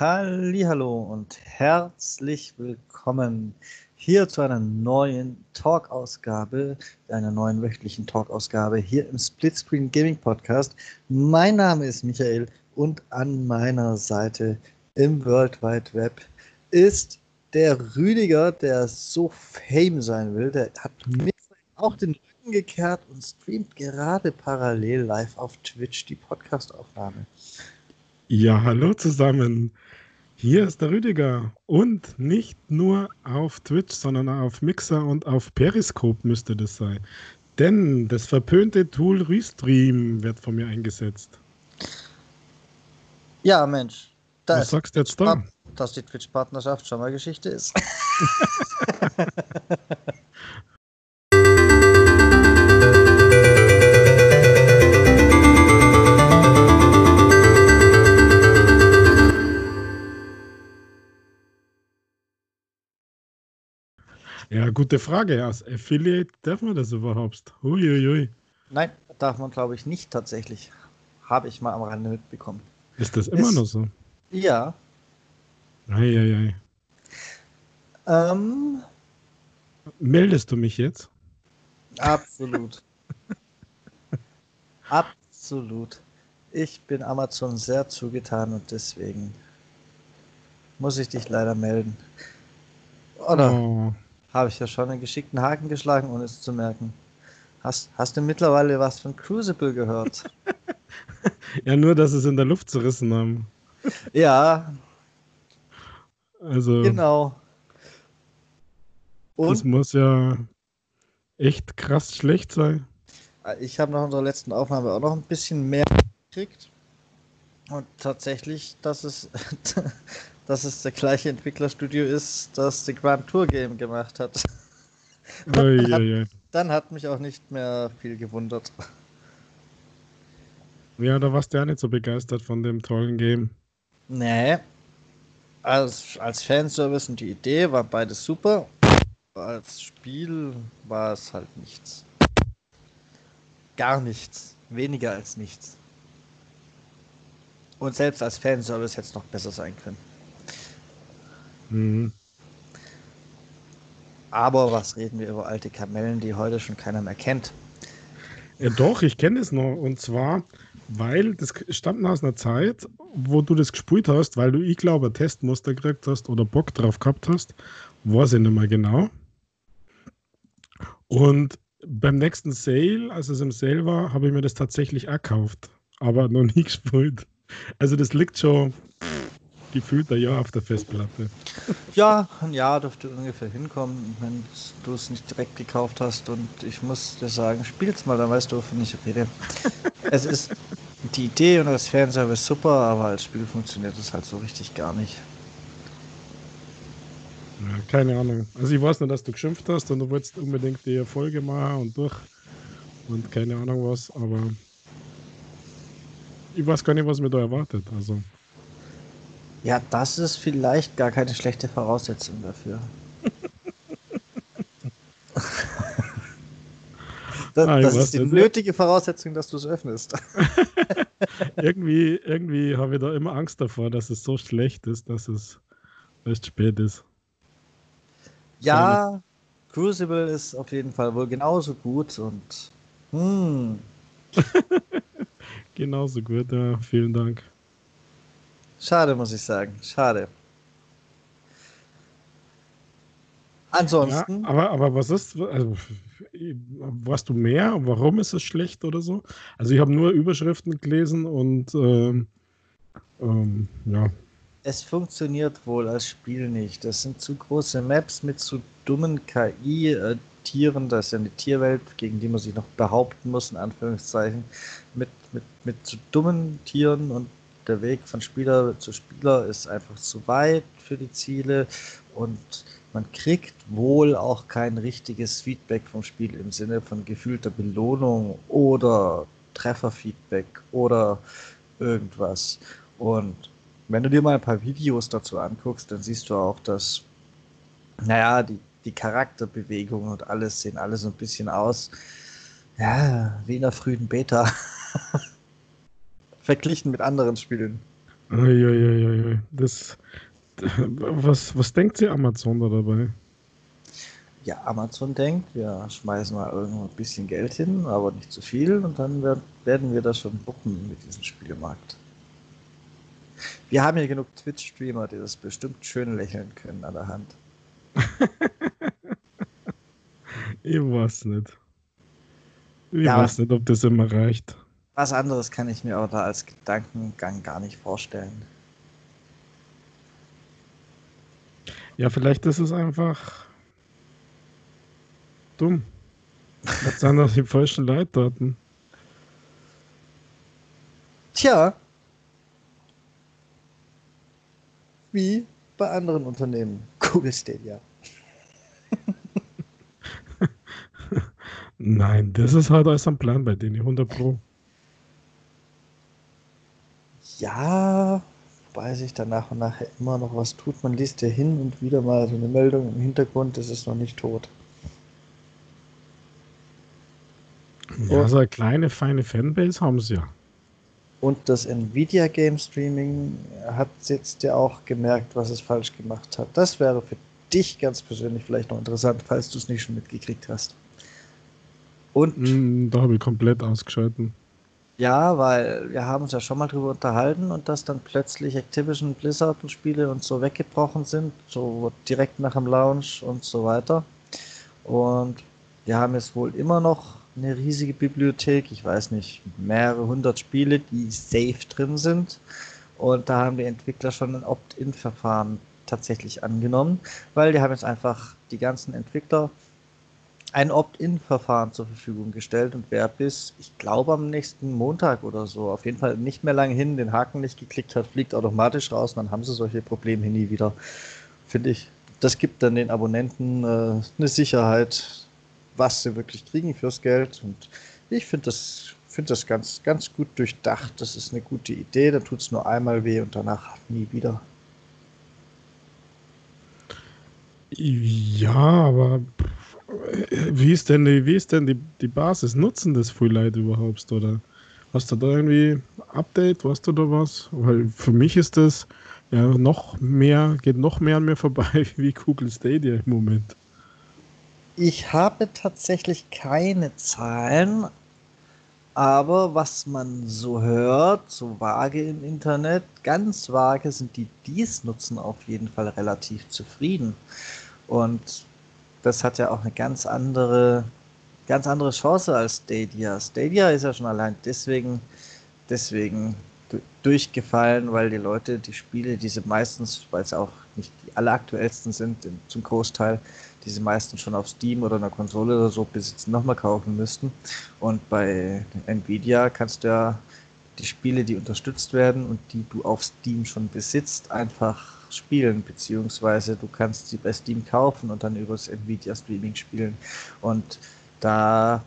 Hallo und herzlich willkommen hier zu einer neuen Talk-Ausgabe, einer neuen wöchentlichen Talk-Ausgabe hier im Splitscreen Gaming Podcast. Mein Name ist Michael und an meiner Seite im World Wide Web ist der Rüdiger, der so fame sein will. Der hat mir auch den Rücken gekehrt und streamt gerade parallel live auf Twitch die Podcastaufnahme. Ja, hallo zusammen. Hier ist der Rüdiger und nicht nur auf Twitch, sondern auf Mixer und auf Periscope müsste das sein. Denn das verpönte Tool Restream wird von mir eingesetzt. Ja, Mensch. Was sagst du jetzt da? Dass die Twitch-Partnerschaft schon mal Geschichte ist. Ja, gute Frage. Als Affiliate darf man das überhaupt? Uiuiui. Nein, darf man glaube ich nicht tatsächlich. Habe ich mal am Rande mitbekommen. Ist das immer ist, noch so? Ja. Eieiei. Ähm, Meldest du mich jetzt? Absolut. absolut. Ich bin Amazon sehr zugetan und deswegen muss ich dich leider melden. Oder? Oh habe ich ja schon einen geschickten Haken geschlagen, ohne es zu merken. Hast, hast du mittlerweile was von Crucible gehört? ja, nur, dass es in der Luft zerrissen haben. Ja. Also. Genau. Und? Das muss ja echt krass schlecht sein. Ich habe nach unserer letzten Aufnahme auch noch ein bisschen mehr gekriegt. Und tatsächlich, dass es dass es der gleiche Entwicklerstudio ist, das die Grand Tour Game gemacht hat. Hat oi, oi. Dann hat mich auch nicht mehr viel gewundert. Ja, da warst du ja nicht so begeistert von dem tollen Game. Nee. Als, als Fanservice und die Idee war beides super. Als Spiel war es halt nichts. Gar nichts. Weniger als nichts. Und selbst als Fanservice hätte es noch besser sein können. Mhm. Aber was reden wir über alte Kamellen, die heute schon keiner mehr kennt? Ja, doch, ich kenne es noch. Und zwar, weil das stammt aus einer Zeit, wo du das gespielt hast, weil du, ich glaube, ein Testmuster gekriegt hast oder Bock drauf gehabt hast. Weiß ich nicht mehr genau. Und beim nächsten Sale, als es im Sale war, habe ich mir das tatsächlich gekauft. Aber noch nie gespielt. Also das liegt schon gefühlt ein Jahr auf der Festplatte. Ja, ein Jahr dürfte ungefähr hinkommen, wenn du es nicht direkt gekauft hast. Und ich muss dir sagen, spiel's mal, dann weißt du, wovon ich rede. es ist die Idee und das Fanservice super, aber als Spiel funktioniert es halt so richtig gar nicht. Ja, keine Ahnung. Also ich weiß nur, dass du geschimpft hast und du wolltest unbedingt die Erfolge machen und durch und keine Ahnung was, aber ich weiß gar nicht, was mir da erwartet. Also. Ja, das ist vielleicht gar keine schlechte Voraussetzung dafür. das, ah, das ist die nötige Voraussetzung, dass du es öffnest. irgendwie irgendwie habe ich da immer Angst davor, dass es so schlecht ist, dass es erst spät ist. Ja, Crucible ist auf jeden Fall wohl genauso gut und hm. genauso gut, ja, vielen Dank. Schade, muss ich sagen. Schade. Ansonsten. Ja, aber, aber was ist, also, warst du mehr? Warum ist es schlecht oder so? Also ich habe nur Überschriften gelesen und ähm, ähm, ja. Es funktioniert wohl als Spiel nicht. Das sind zu große Maps mit zu dummen KI-Tieren. Das ist ja eine Tierwelt, gegen die man sich noch behaupten muss, in Anführungszeichen. Mit, mit, mit zu dummen Tieren und der Weg von Spieler zu Spieler ist einfach zu weit für die Ziele und man kriegt wohl auch kein richtiges Feedback vom Spiel im Sinne von gefühlter Belohnung oder Trefferfeedback oder irgendwas. Und wenn du dir mal ein paar Videos dazu anguckst, dann siehst du auch, dass, naja, die, die Charakterbewegungen und alles sehen alle so ein bisschen aus, ja, wie in der frühen Beta. verglichen mit anderen Spielen. Uiuiui. Das, was, was denkt sie Amazon da dabei? Ja, Amazon denkt, wir schmeißen mal irgendwo ein bisschen Geld hin, aber nicht zu viel und dann werden wir das schon wuppen mit diesem Spielemarkt. Wir haben hier genug Twitch-Streamer, die das bestimmt schön lächeln können an der Hand. ich weiß nicht. Ich ja, weiß nicht, ob das immer reicht. Was anderes kann ich mir auch da als Gedankengang gar nicht vorstellen. Ja, vielleicht ist es einfach dumm. Das sind doch die falschen dort. Tja. Wie bei anderen Unternehmen. Google Stadia. Nein, das ist halt alles am Plan bei denen, 100 Pro. Ja, wobei sich dann nach und nach immer noch was tut. Man liest ja hin und wieder mal so eine Meldung im Hintergrund, das ist noch nicht tot. Ja, so eine kleine, feine Fanbase haben sie ja. Und das Nvidia Game Streaming hat jetzt ja auch gemerkt, was es falsch gemacht hat. Das wäre für dich ganz persönlich vielleicht noch interessant, falls du es nicht schon mitgekriegt hast. Und mm, da habe ich komplett ausgeschalten. Ja, weil wir haben uns ja schon mal drüber unterhalten und dass dann plötzlich Activision Blizzard und Spiele und so weggebrochen sind, so direkt nach dem Launch und so weiter. Und wir haben jetzt wohl immer noch eine riesige Bibliothek, ich weiß nicht, mehrere hundert Spiele, die safe drin sind. Und da haben die Entwickler schon ein Opt-in-Verfahren tatsächlich angenommen, weil die haben jetzt einfach die ganzen Entwickler ein Opt-in-Verfahren zur Verfügung gestellt und wer bis, ich glaube, am nächsten Montag oder so, auf jeden Fall nicht mehr lange hin, den Haken nicht geklickt hat, fliegt automatisch raus und dann haben sie solche Probleme nie wieder. Finde ich, das gibt dann den Abonnenten äh, eine Sicherheit, was sie wirklich kriegen fürs Geld. Und ich finde das, find das ganz, ganz gut durchdacht. Das ist eine gute Idee. Da tut es nur einmal weh und danach nie wieder. Ja, aber wie ist denn die, wie ist denn die, die Basis? Nutzen das viele Leute überhaupt? Oder hast du da irgendwie Update? Weißt du da was? Weil für mich ist das ja noch mehr, geht noch mehr an mir vorbei wie Google Stadia im Moment. Ich habe tatsächlich keine Zahlen, aber was man so hört, so vage im Internet, ganz vage sind die, die es nutzen, auf jeden Fall relativ zufrieden. Und das hat ja auch eine ganz andere, ganz andere Chance als Stadia. Stadia ist ja schon allein deswegen, deswegen durchgefallen, weil die Leute die Spiele, diese meistens, weil es auch nicht die alleraktuellsten sind, zum Großteil, diese meisten schon auf Steam oder einer Konsole oder so besitzen, nochmal kaufen müssten. Und bei Nvidia kannst du ja die Spiele, die unterstützt werden und die du auf Steam schon besitzt, einfach spielen, beziehungsweise du kannst sie bei Steam kaufen und dann übers Nvidia Streaming spielen. Und da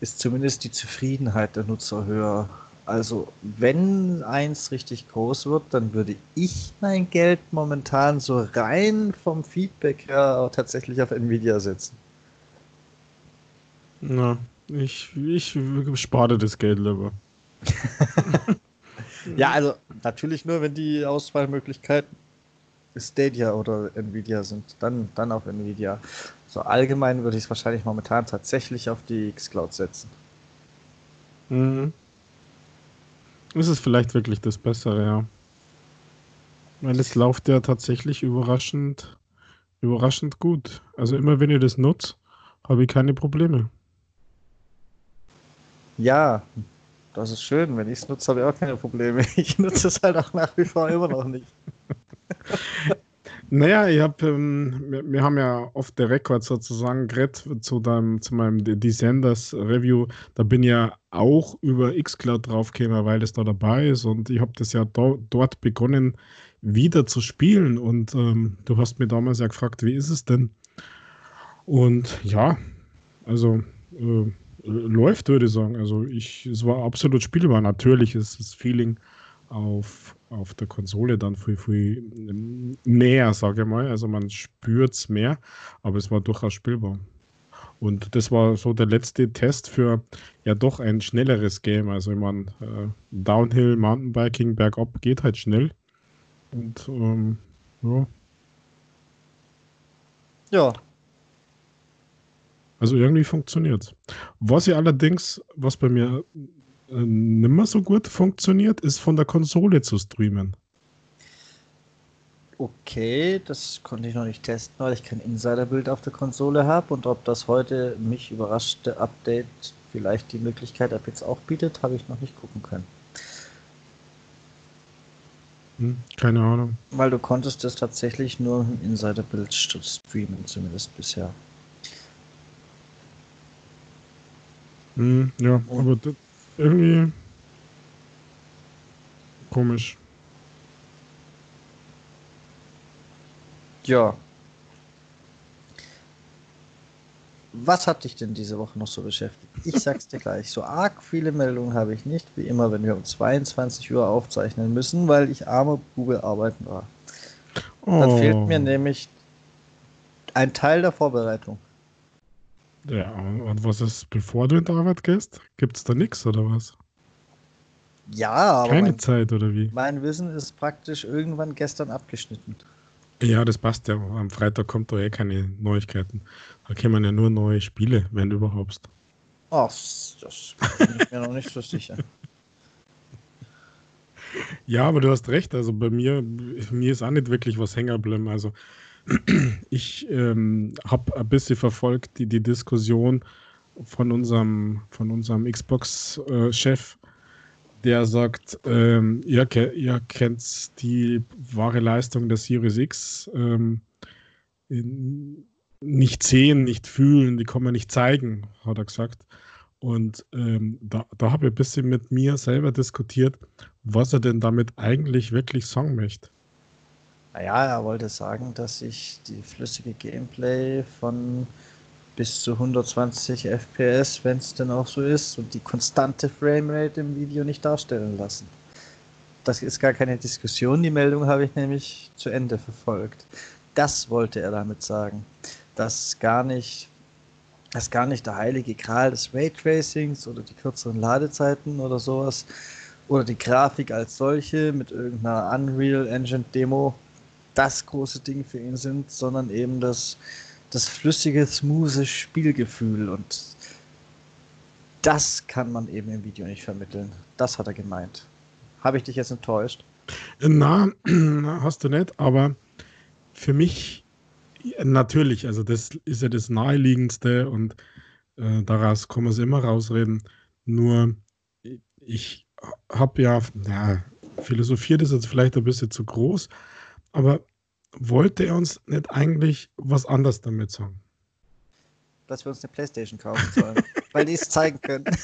ist zumindest die Zufriedenheit der Nutzer höher. Also wenn eins richtig groß wird, dann würde ich mein Geld momentan so rein vom Feedback her tatsächlich auf Nvidia setzen. Na, ich, ich spare das Geld lieber. ja, also natürlich nur, wenn die Auswahlmöglichkeiten Stadia oder Nvidia sind, dann, dann auf Nvidia. So allgemein würde ich es wahrscheinlich momentan tatsächlich auf die X-Cloud setzen. Mhm. Ist es vielleicht wirklich das Bessere, ja. Weil es läuft ja tatsächlich überraschend, überraschend gut. Also immer wenn ihr das nutzt, habe ich keine Probleme. Ja, das ist schön. Wenn ich es nutze, habe ich auch keine Probleme. Ich nutze es halt auch nach wie vor immer noch nicht. Naja, ich hab, ähm, wir, wir, haben ja oft der Rekord sozusagen geredet zu, deinem, zu meinem Descenders Review. Da bin ich ja auch über Xcloud draufgekommen, weil es da dabei ist. Und ich habe das ja do, dort begonnen, wieder zu spielen. Und ähm, du hast mir damals ja gefragt, wie ist es denn? Und ja, also äh, läuft, würde ich sagen. Also ich, es war absolut spielbar. Natürlich ist das Feeling auf auf der Konsole dann viel, viel mehr, sage ich mal. Also man spürt es mehr, aber es war durchaus spielbar. Und das war so der letzte Test für ja doch ein schnelleres Game. Also ich meine, äh, Downhill, Mountainbiking, bergab geht halt schnell. Und ähm, ja. Ja. Also irgendwie funktioniert Was ja allerdings, was bei mir nimmer so gut funktioniert, ist von der Konsole zu streamen. Okay, das konnte ich noch nicht testen, weil ich kein Insiderbild auf der Konsole habe und ob das heute mich überraschte Update vielleicht die Möglichkeit ab jetzt auch bietet, habe ich noch nicht gucken können. Hm, keine Ahnung. Weil du konntest das tatsächlich nur im Insiderbild streamen, zumindest bisher. Hm, ja, aber irgendwie komisch. Ja. Was hat dich denn diese Woche noch so beschäftigt? Ich sag's dir gleich. So arg viele Meldungen habe ich nicht, wie immer, wenn wir um 22 Uhr aufzeichnen müssen, weil ich armer Bube arbeiten war. Oh. Dann fehlt mir nämlich ein Teil der Vorbereitung. Ja, und was ist, bevor du in die Arbeit gehst? Gibt's da nichts oder was? Ja, aber. Keine mein, Zeit oder wie? Mein Wissen ist praktisch irgendwann gestern abgeschnitten. Ja, das passt ja. Am Freitag kommt doch eh keine Neuigkeiten. Da kämen ja nur neue Spiele, wenn überhaupt. Ach, das bin ich mir noch nicht so sicher. Ja, aber du hast recht. Also bei mir, mir ist auch nicht wirklich was hängen geblieben. Also ich ähm, habe ein bisschen verfolgt die, die Diskussion von unserem, von unserem Xbox-Chef, äh, der sagt, ähm, ihr, ihr kennt die wahre Leistung der Series X ähm, nicht sehen, nicht fühlen, die kann man nicht zeigen, hat er gesagt. Und ähm, da, da habe ich ein bisschen mit mir selber diskutiert, was er denn damit eigentlich wirklich sagen möchte. Naja, er wollte sagen, dass ich die flüssige Gameplay von bis zu 120 FPS, wenn es denn auch so ist, und die konstante Framerate im Video nicht darstellen lassen. Das ist gar keine Diskussion, die Meldung habe ich nämlich zu Ende verfolgt. Das wollte er damit sagen, dass gar nicht, dass gar nicht der heilige Gral des Raytracings oder die kürzeren Ladezeiten oder sowas oder die Grafik als solche mit irgendeiner Unreal Engine Demo das große Ding für ihn sind, sondern eben das das flüssige, smooth Spielgefühl und das kann man eben im Video nicht vermitteln. Das hat er gemeint. Habe ich dich jetzt enttäuscht? Na, hast du nicht, aber für mich natürlich, also das ist ja das Naheliegendste und äh, daraus kann man es immer rausreden. Nur ich habe ja, ja, philosophiert ist jetzt vielleicht ein bisschen zu groß, aber wollte er uns nicht eigentlich was anderes damit sagen? Dass wir uns eine Playstation kaufen sollen, weil die es zeigen können.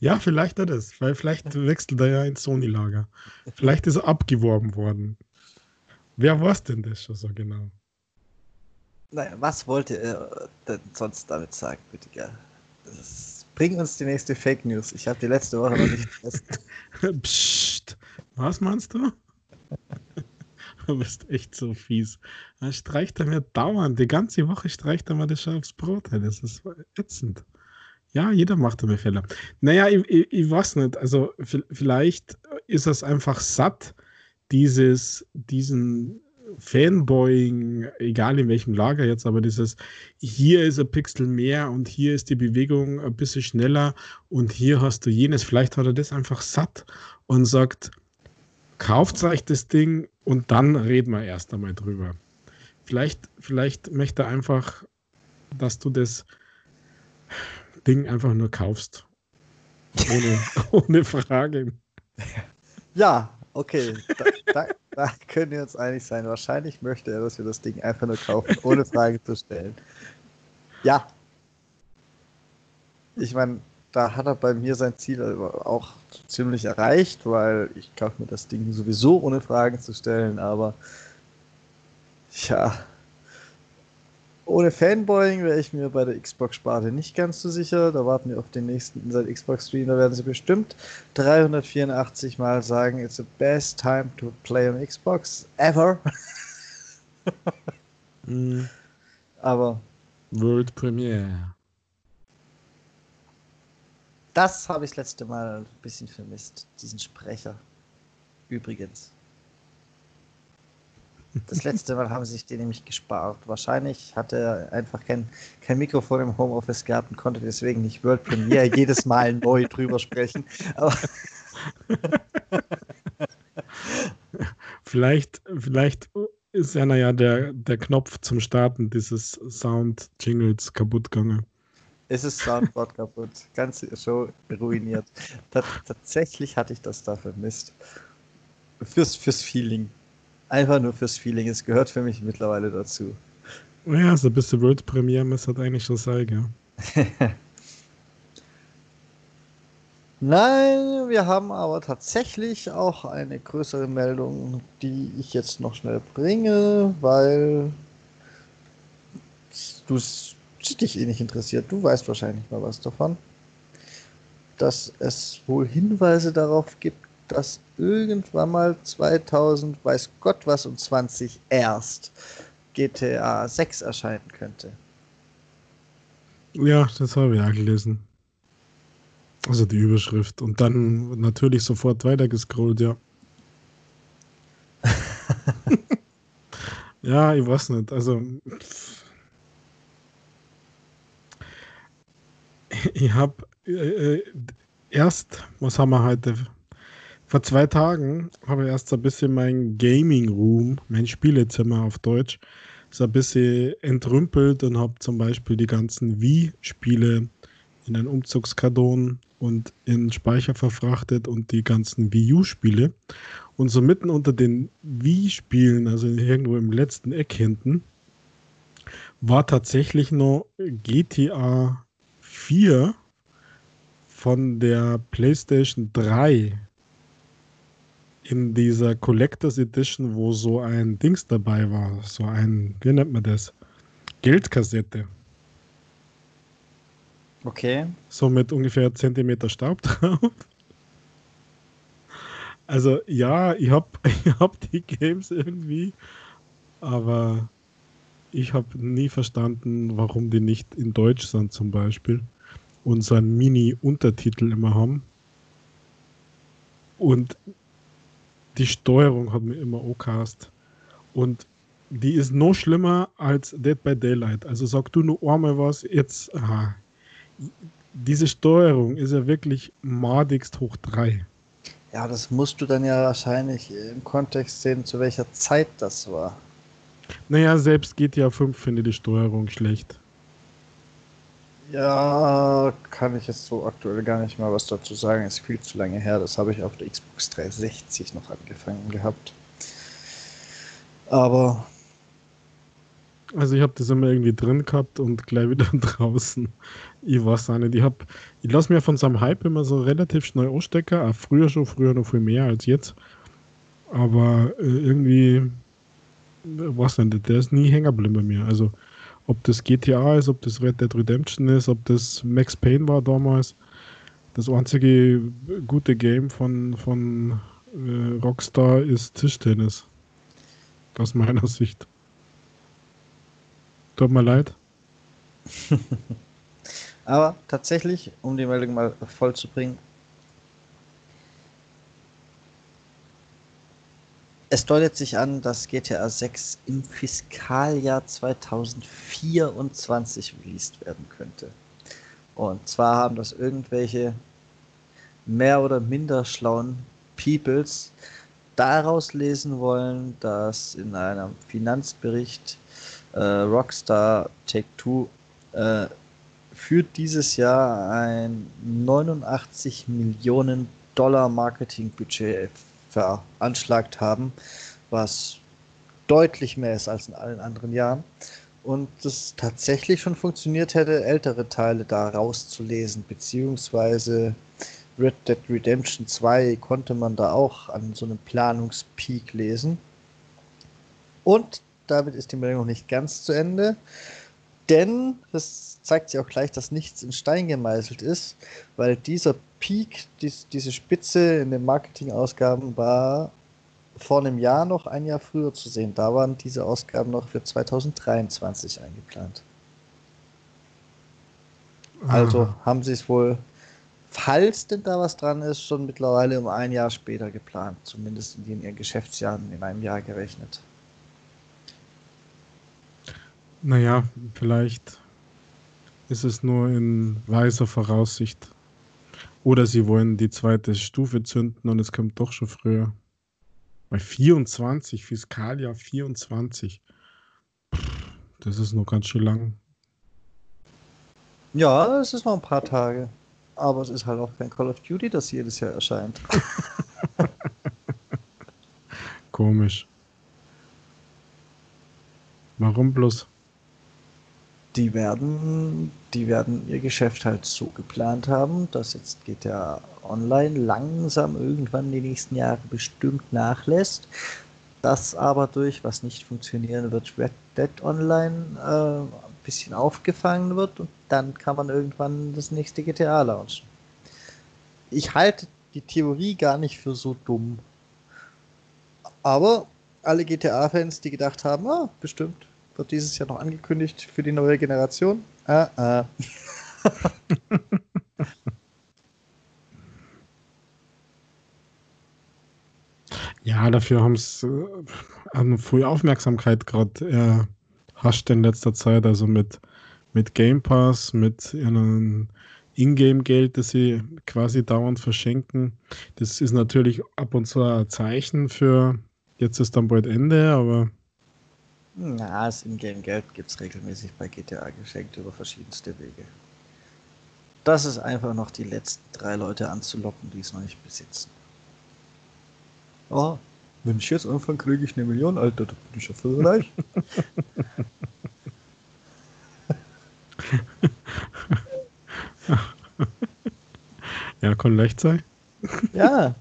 ja, vielleicht hat es, weil vielleicht wechselt er ja ins Sony-Lager. Vielleicht ist er abgeworben worden. Wer war es denn das schon so genau? Naja, was wollte er denn sonst damit sagen, bitte, gell? Bring uns die nächste Fake News. Ich habe die letzte Woche noch nicht Psst. Was meinst du? du bist echt so fies. Er streicht er mir dauernd. Die ganze Woche streicht er mir das schon aufs Brot. Das ist ätzend. Ja, jeder macht damit Fehler. Naja, ich, ich, ich weiß nicht. Also, vielleicht ist es einfach satt, dieses, diesen Fanboying, egal in welchem Lager jetzt, aber dieses, hier ist ein Pixel mehr und hier ist die Bewegung ein bisschen schneller und hier hast du jenes. Vielleicht hat er das einfach satt und sagt, kauft euch das Ding und dann reden wir erst einmal drüber. Vielleicht, vielleicht möchte er einfach, dass du das Ding einfach nur kaufst. Ohne, ohne Frage. Ja, okay. Da, da, da, können wir uns einig sein. Wahrscheinlich möchte er, dass wir das Ding einfach nur kaufen, ohne Fragen zu stellen. Ja. Ich meine, da hat er bei mir sein Ziel auch ziemlich erreicht, weil ich kaufe mir das Ding sowieso ohne Fragen zu stellen, aber ja, ohne Fanboying wäre ich mir bei der Xbox-Sparte nicht ganz so sicher. Da warten wir auf den nächsten Inside Xbox Stream. Da werden sie bestimmt 384 Mal sagen, it's the best time to play on Xbox ever. Mhm. Aber. World Premiere. Das habe ich das letzte Mal ein bisschen vermisst, diesen Sprecher. Übrigens. Das letzte Mal haben sie sich den nämlich gespart. Wahrscheinlich hatte er einfach kein, kein Mikrofon im Homeoffice gehabt und konnte deswegen nicht World Premiere jedes Mal neu drüber sprechen. Aber vielleicht, vielleicht ist ja naja der, der Knopf zum Starten dieses Sound-Jingles kaputt gegangen. Es ist Soundboard kaputt. Ganze Show ruiniert. tatsächlich hatte ich das da vermisst. Fürs, fürs Feeling. Einfach nur fürs Feeling. Es gehört für mich mittlerweile dazu. Ja, so bis zur World Premiere müsste das eigentlich schon sein, ja. Nein, wir haben aber tatsächlich auch eine größere Meldung, die ich jetzt noch schnell bringe, weil du dich eh nicht interessiert. Du weißt wahrscheinlich mal was davon. Dass es wohl Hinweise darauf gibt, dass irgendwann mal 2000, weiß Gott was, und 20 erst GTA 6 erscheinen könnte. Ja, das habe ich auch gelesen. Also die Überschrift. Und dann natürlich sofort weitergescrollt, ja. ja, ich weiß nicht. Also. Ich habe äh, äh, erst, was haben wir heute? Vor zwei Tagen habe ich erst so ein bisschen mein Gaming Room, mein Spielezimmer auf Deutsch, so ein bisschen entrümpelt und habe zum Beispiel die ganzen Wii-Spiele in einen Umzugskarton und in Speicher verfrachtet und die ganzen Wii U-Spiele. Und so mitten unter den Wii-Spielen, also irgendwo im letzten Eck hinten, war tatsächlich noch GTA 4 von der PlayStation 3 in dieser Collectors Edition, wo so ein Dings dabei war, so ein, wie nennt man das? Geldkassette. Okay. So mit ungefähr Zentimeter Staub drauf. Also ja, ich habe ich hab die Games irgendwie, aber ich habe nie verstanden, warum die nicht in Deutsch sind zum Beispiel und so einen Mini-Untertitel immer haben. Und die Steuerung hat mir immer okast. Und die ist noch schlimmer als Dead by Daylight. Also sag du nur einmal was, jetzt, aha, diese Steuerung ist ja wirklich madigst hoch 3. Ja, das musst du dann ja wahrscheinlich im Kontext sehen, zu welcher Zeit das war. Naja, selbst GTA 5 finde die Steuerung schlecht. Ja, kann ich jetzt so aktuell gar nicht mal was dazu sagen. Ist viel zu lange her. Das habe ich auf der Xbox 360 noch angefangen gehabt. Aber also ich habe das immer irgendwie drin gehabt und gleich wieder draußen. Ich weiß auch nicht. Ich, ich lasse mir von seinem Hype immer so relativ schnell ausstecken. Auch früher schon, früher noch viel mehr als jetzt. Aber äh, irgendwie, äh, weiß nicht, der ist nie hängen geblieben bei mir. Also ob das GTA ist, ob das Red Dead Redemption ist, ob das Max Payne war damals. Das einzige gute Game von, von äh, Rockstar ist Tischtennis. Aus meiner Sicht. Tut mir leid. Aber tatsächlich, um die Meldung mal voll zu bringen, es deutet sich an, dass GTA 6 im Fiskaljahr 2024 released werden könnte. Und zwar haben das irgendwelche mehr oder minder schlauen Peoples daraus lesen wollen, dass in einem Finanzbericht äh, Rockstar Take Two äh, für dieses Jahr ein 89 Millionen Dollar Marketingbudget veranschlagt haben, was deutlich mehr ist als in allen anderen Jahren. Und es tatsächlich schon funktioniert hätte, ältere Teile da rauszulesen, beziehungsweise Red Dead Redemption 2 konnte man da auch an so einem Planungspeak lesen. Und damit ist die Meldung noch nicht ganz zu Ende. Denn das zeigt sich auch gleich, dass nichts in Stein gemeißelt ist, weil dieser Peak, dies, diese Spitze in den Marketingausgaben war vor einem Jahr noch ein Jahr früher zu sehen. Da waren diese Ausgaben noch für 2023 eingeplant. Also Ah, haben sie es wohl, falls denn da was dran ist, schon mittlerweile um ein Jahr später geplant. Zumindest in den ihren Geschäftsjahren in einem Jahr gerechnet. naja, vielleicht ist es nur in weiser Voraussicht. Oder sie wollen die zweite Stufe zünden und es kommt doch schon früher. Bei 24, Fiskaljahr 24. Pff, Das ist noch ganz schön lang. Ja, es ist noch ein paar Tage. Aber es ist halt auch kein Call of Duty, das jedes Jahr erscheint. Komisch. Warum bloß? Die werden, die werden ihr Geschäft halt so geplant haben, dass jetzt GTA Online langsam irgendwann die nächsten Jahre bestimmt nachlässt. Das aber durch, was nicht funktionieren wird, Red Dead Online äh, ein bisschen aufgefangen wird und dann kann man irgendwann das nächste GTA launchen. Ich halte die Theorie gar nicht für so dumm. Aber alle GTA-Fans, die gedacht haben, ah, bestimmt wird dieses Jahr noch angekündigt für die neue Generation. Ah, ah. Ja, dafür haben es äh, frühe Aufmerksamkeit gerade erhascht in letzter Zeit. Also mit, mit Game Pass, mit ihren Ingame-Geld, das sie quasi dauernd verschenken. Das ist natürlich ab und zu ein Zeichen für jetzt ist dann bald Ende, aber Na, das Ingame-Geld gibt es regelmäßig bei GTA geschenkt über verschiedenste Wege. Das ist einfach noch die letzten drei Leute anzulocken, die es noch nicht besitzen. Oh, wenn ich jetzt anfange, kriege ich eine Million, Alter, da bin ich ja voll reich. ja, kann leicht sein. ja.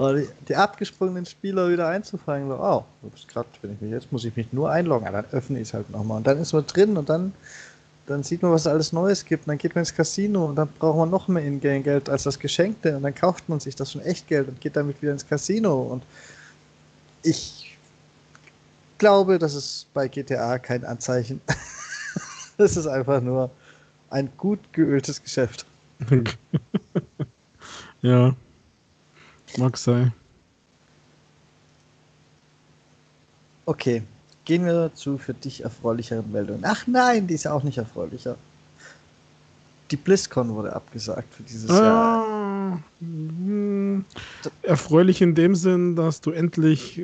Oder die, die abgesprungenen Spieler wieder einzufangen. So, oh, ups, grad, wenn ich mich, jetzt muss ich mich nur einloggen. Ja, dann öffne ich es halt nochmal. Und dann ist man drin und dann, dann sieht man, was es alles Neues gibt. Und dann geht man ins Casino und dann braucht man noch mehr Ingame-Geld als das Geschenkte. Und dann kauft man sich das schon Echtgeld und geht damit wieder ins Casino. Und ich glaube, das ist bei GTA kein Anzeichen. das ist einfach nur ein gut geöltes Geschäft. ja, mag sein. Okay, gehen wir zu für dich erfreulicheren Meldungen. Ach nein, die ist ja auch nicht erfreulicher. Die BlizzCon wurde abgesagt für dieses Jahr. Ah, hm, erfreulich in dem Sinn, dass du endlich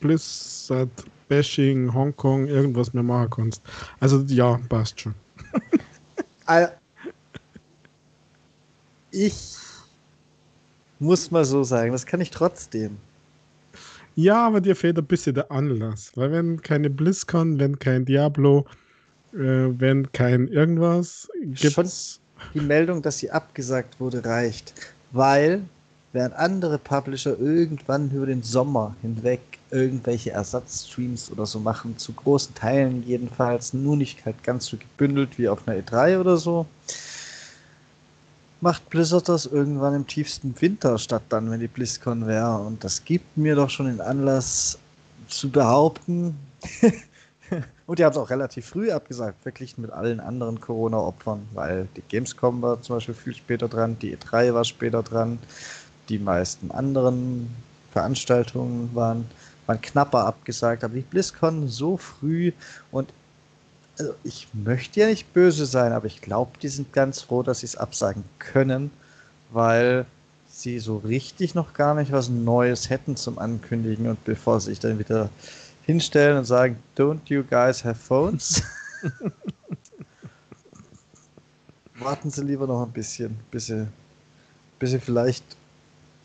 Blizzard, Bashing, Hongkong, irgendwas mehr machen kannst. Also ja, passt schon. Ich muss mal so sagen, das kann ich trotzdem. Ja, aber dir fehlt ein bisschen der Anlass. Weil wenn keine BlizzCon, wenn kein Diablo, äh, wenn kein irgendwas, gibt's. Die Meldung, dass sie abgesagt wurde, reicht. Weil, während andere Publisher irgendwann über den Sommer hinweg irgendwelche Ersatzstreams oder so machen, zu großen Teilen jedenfalls, nur nicht halt ganz so gebündelt wie auf einer E3 oder so, macht Blizzard das irgendwann im tiefsten Winter statt dann, wenn die BlizzCon wäre. Und das gibt mir doch schon den Anlass zu behaupten, und die haben es auch relativ früh abgesagt, verglichen mit allen anderen Corona-Opfern, weil die Gamescom war zum Beispiel viel später dran, die E3 war später dran, die meisten anderen Veranstaltungen waren, waren knapper abgesagt, aber die BlizzCon so früh und also ich möchte ja nicht böse sein, aber ich glaube, die sind ganz froh, dass sie es absagen können, weil sie so richtig noch gar nicht was Neues hätten zum Ankündigen und bevor sie sich dann wieder hinstellen und sagen, don't you guys have phones? Warten Sie lieber noch ein bisschen, bis sie, bis sie vielleicht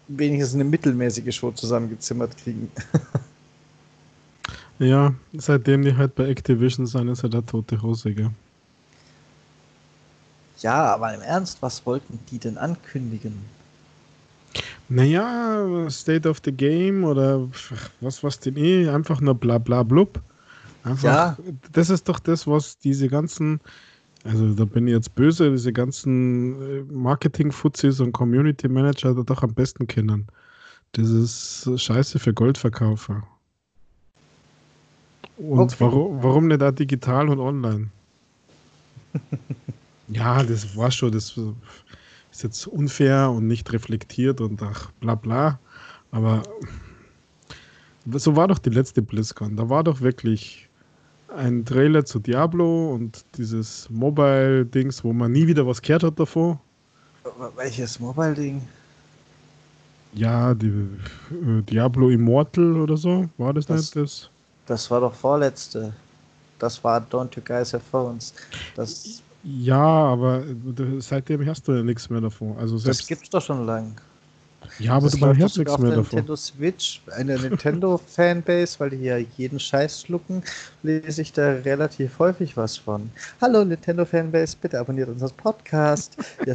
wenigstens eine mittelmäßige Show zusammengezimmert kriegen. Ja, seitdem die halt bei Activision sind, ist er der tote Hose, gell? Ja, aber im Ernst, was wollten die denn ankündigen? Naja, State of the Game oder was, was denn eh, einfach nur bla bla blub. Einfach, Ja. Das ist doch das, was diese ganzen, also da bin ich jetzt böse, diese ganzen äh, Marketing-Fuzis und Community Manager da doch am besten kennen. Das ist scheiße für Goldverkaufer. Und Okay. warum, warum nicht auch digital und online? ja, das war schon, das ist jetzt unfair und nicht reflektiert und ach, bla bla. Aber so war doch die letzte BlizzCon. Da war doch wirklich ein Trailer zu Diablo und dieses Mobile-Dings, wo man nie wieder was gehört hat davor. Welches Mobile-Ding? Ja, die äh, Diablo Immortal oder so, war das, Das- nicht das? Das war doch vorletzte. Das war Don't You Guys Have Phones. Das, Ja, aber seitdem hast du ja nichts mehr davon. Also das selbst, gibt's doch schon lang. ja, aber das du hörst nichts auf mehr der davon. Nintendo Switch, eine Nintendo-Fanbase, weil die ja jeden Scheiß schlucken, lese ich da relativ häufig was von. Hallo Nintendo-Fanbase, bitte abonniert unseren Podcast. Ja,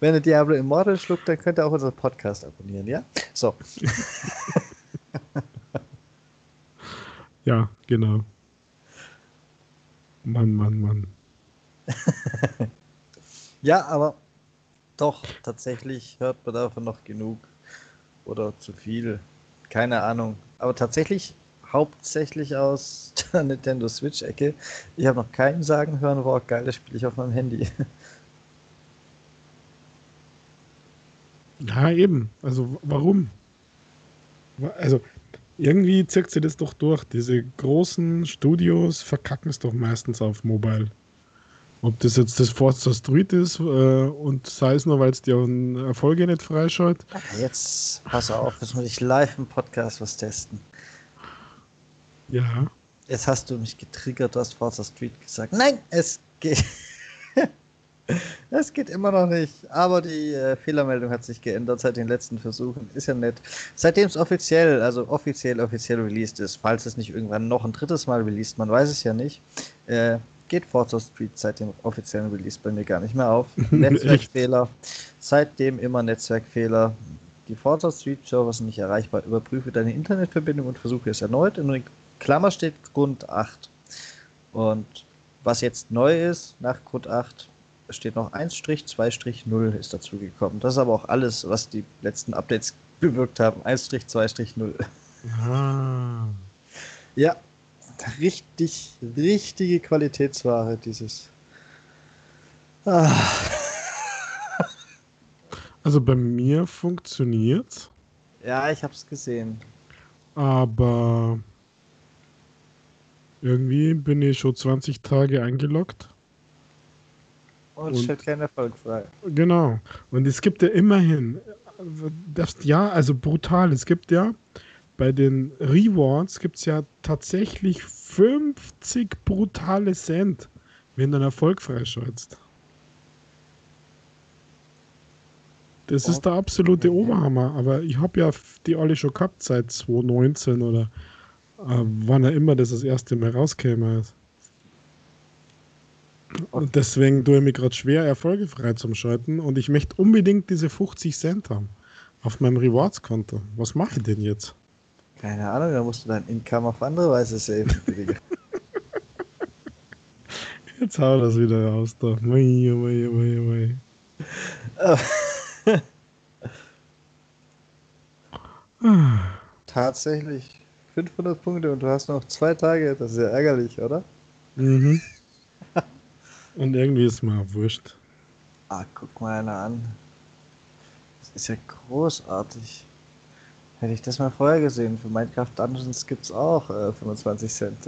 Wenn ihr Diablo Immortal schluckt, dann könnt ihr auch unseren Podcast abonnieren, ja? So, Ja, genau. Mann, Mann, Mann. ja, aber doch, tatsächlich hört man davon noch genug. Oder zu viel. Keine Ahnung. Aber tatsächlich hauptsächlich aus der Nintendo Switch-Ecke. Ich habe noch keinen sagen hören, wow, geil, das spiele ich auf meinem Handy. Ja, eben. Also warum? Wa- Also irgendwie zirkt sie das doch durch. Diese großen Studios verkacken es doch meistens auf Mobile. Ob das jetzt das Forza Street ist äh, und sei es nur, weil es die Erfolge nicht freischaltet. Jetzt, pass auf, jetzt muss ich live im Podcast was testen. Ja. Jetzt hast du mich getriggert, du hast Forza Street gesagt. Nein, es geht. Es geht immer noch nicht, aber die äh, Fehlermeldung hat sich geändert seit den letzten Versuchen. Ist ja nett. Seitdem es offiziell, also offiziell, offiziell released ist, falls es nicht irgendwann noch ein drittes Mal released, man weiß es ja nicht, äh, geht Forza Street seit dem offiziellen Release bei mir gar nicht mehr auf. Netzwerkfehler. Seitdem immer Netzwerkfehler. Die Forza Street Server sind nicht erreichbar. Überprüfe deine Internetverbindung und versuche es erneut. In Klammer steht Grund 8. Und was jetzt neu ist, nach Grund 8, steht noch 1-2-0 ist dazugekommen. Das ist aber auch alles, was die letzten Updates bewirkt haben. 1-2-0. Ah. Ja, richtig, richtige Qualitätsware, dieses. Ah, Also bei mir funktioniert, ja, ich hab's gesehen. aber irgendwie bin ich schon 20 Tage eingeloggt. Und, Und- stellt keinen Erfolg frei. Genau. Und es gibt ja immerhin, das, ja, also brutal, es gibt ja bei den Rewards gibt es ja tatsächlich 50 brutale Cent, wenn du einen Erfolg freischaltest. Das ist der absolute. Oberhammer, aber ich habe ja die alle schon gehabt seit 2019 oder äh, wann er immer das das erste Mal rauskäme. Und deswegen tue ich mir gerade schwer, Erfolge frei zum Schalten und ich möchte unbedingt diese 50 Cent haben auf meinem Rewards-Konto. Was mache ich denn jetzt? Keine Ahnung, da musst du dein Income auf andere Weise saven. Jetzt hau das wieder raus da. Mei, mei, mei, mei. Tatsächlich 500 Punkte und du hast noch zwei Tage. Das ist ja ärgerlich, oder? Mhm. Und irgendwie ist auch wurscht. Ah, guck mal einer an. Das ist ja großartig. Hätte ich das mal vorher gesehen. Für Minecraft Dungeons gibt es auch äh, 25 Cent.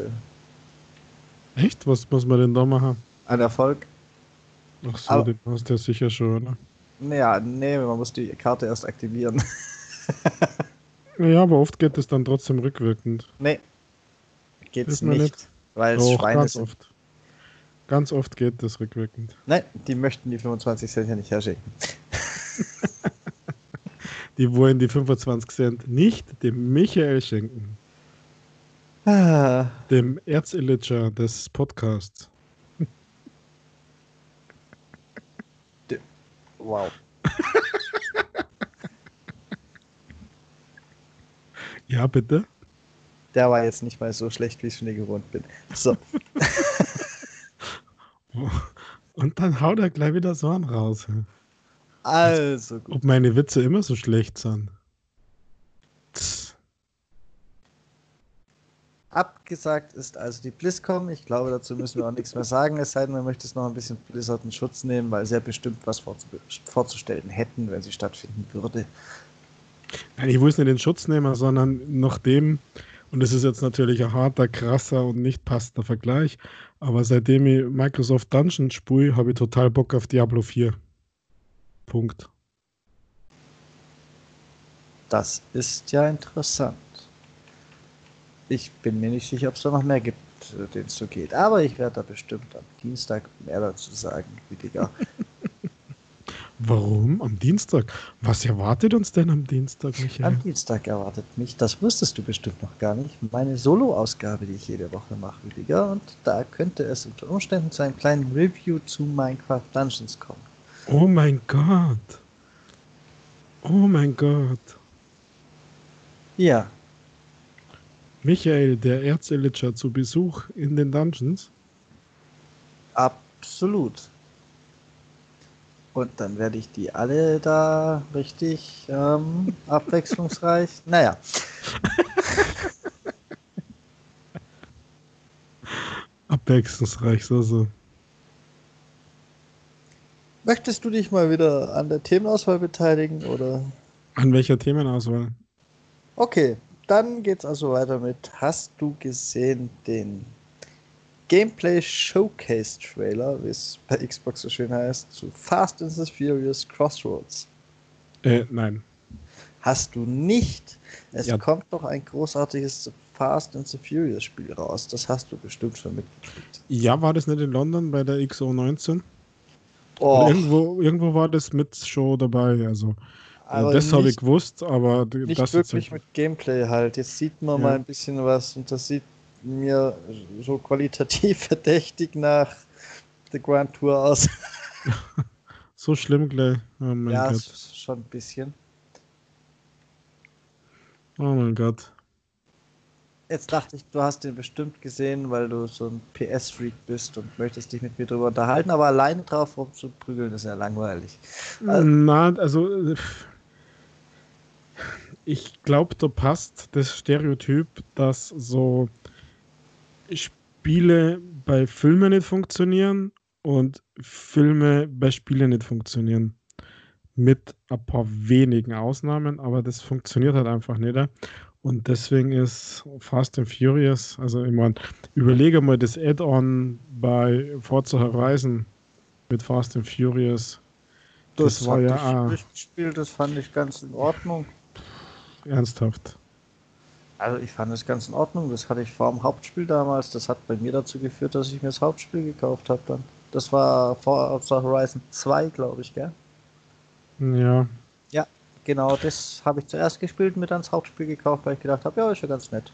Echt? Was muss man denn da machen? Ein Erfolg? Ach so, Aber- den hast du ja sicher schon, oder? Naja, nee, man muss die Karte erst aktivieren. Ja, aber oft geht es dann trotzdem rückwirkend. nee, geht's nicht, nicht. weil es Schweine sind. oft. Ganz oft geht das rückwirkend. Nein, die möchten die 25 Cent ja nicht herschicken. Die wollen die 25 Cent nicht dem Michael schenken, Ah, dem Erzillitscher des Podcasts. wow. Ja, bitte. Der war jetzt nicht mal so schlecht, wie ich es dir gewohnt bin. So, Und dann haut er gleich wieder so einen raus. Also gut. Ob meine Witze immer so schlecht sind. Tss. Abgesagt ist also die BlizzCon. Ich glaube, dazu müssen wir auch nichts mehr sagen, es sei denn, man möchte es noch ein bisschen Blizzard in Schutz nehmen, weil sie ja bestimmt was vorzustellen hätten, wenn sie stattfinden würde. Nein, ich will es nicht in Schutz nehmen, sondern nachdem, und das ist jetzt natürlich ein harter, krasser und nicht passender Vergleich, aber seitdem ich Microsoft Dungeons spiele, habe ich total Bock auf Diablo 4. Punkt. Das ist ja interessant. Ich bin mir nicht sicher, ob es da noch mehr gibt, denen es so geht. Aber ich werde da bestimmt am Dienstag mehr dazu sagen, Rüdiger. Warum? Am Dienstag? Was erwartet uns denn am Dienstag, Michael? Am Dienstag erwartet mich, das wusstest du bestimmt noch gar nicht, meine Solo-Ausgabe, die ich jede Woche mache, Rüdiger. Und da könnte es unter Umständen zu einem kleinen Review zu Minecraft Dungeons kommen. Oh mein Gott. Oh mein Gott. Ja. Michael, der Erzelicher zu Besuch in den Dungeons? Absolut. Und dann werde ich die alle da richtig ähm, abwechslungsreich. Naja. abwechslungsreich, so so. Möchtest du dich mal wieder an der Themenauswahl beteiligen oder? An welcher Themenauswahl? Okay, dann geht's also weiter mit. Hast du gesehen den Gameplay Showcase Trailer, wie es bei Xbox so schön heißt, zu Fast and the Furious Crossroads. Äh, nein. Hast du nicht? Es ja. kommt doch ein großartiges Fast and the Furious Spiel raus. Das hast du bestimmt schon mitgekriegt. Ja, war das nicht in London bei der XO19? Oh. Irgendwo, irgendwo war das mit Show dabei. Also, aber das habe ich gewusst, aber nicht das wirklich mit Gameplay halt. Jetzt sieht man ja. mal ein bisschen was und das sieht mir so qualitativ verdächtig nach der Grand Tour aus. so schlimm gleich. Oh ja, Gott. schon ein bisschen. Oh mein Gott. Jetzt dachte ich, du hast den bestimmt gesehen, weil du so ein PS-Freak bist und möchtest dich mit mir drüber unterhalten, aber alleine drauf rumzuprügeln ist ja langweilig. Also, Na, also ich glaube, da passt das Stereotyp, dass so Spiele bei Filmen nicht funktionieren und Filme bei Spielen nicht funktionieren. Mit ein paar wenigen Ausnahmen, aber das funktioniert halt einfach nicht. Und deswegen ist Fast and Furious, also ich meine, überlege mal das Add-on bei Forza Horizon mit Fast and Furious. Das, das war ja ich gespielt, das fand ich ganz in Ordnung. Ernsthaft. Also ich fand es ganz in Ordnung. Das hatte ich vor dem Hauptspiel damals. Das hat bei mir dazu geführt, dass ich mir das Hauptspiel gekauft habe dann. Das war Forza Horizon 2, glaube ich, gell? Ja. Ja, genau. Das habe ich zuerst gespielt und mir dann das Hauptspiel gekauft, weil ich gedacht habe, ja, ist ja ganz nett.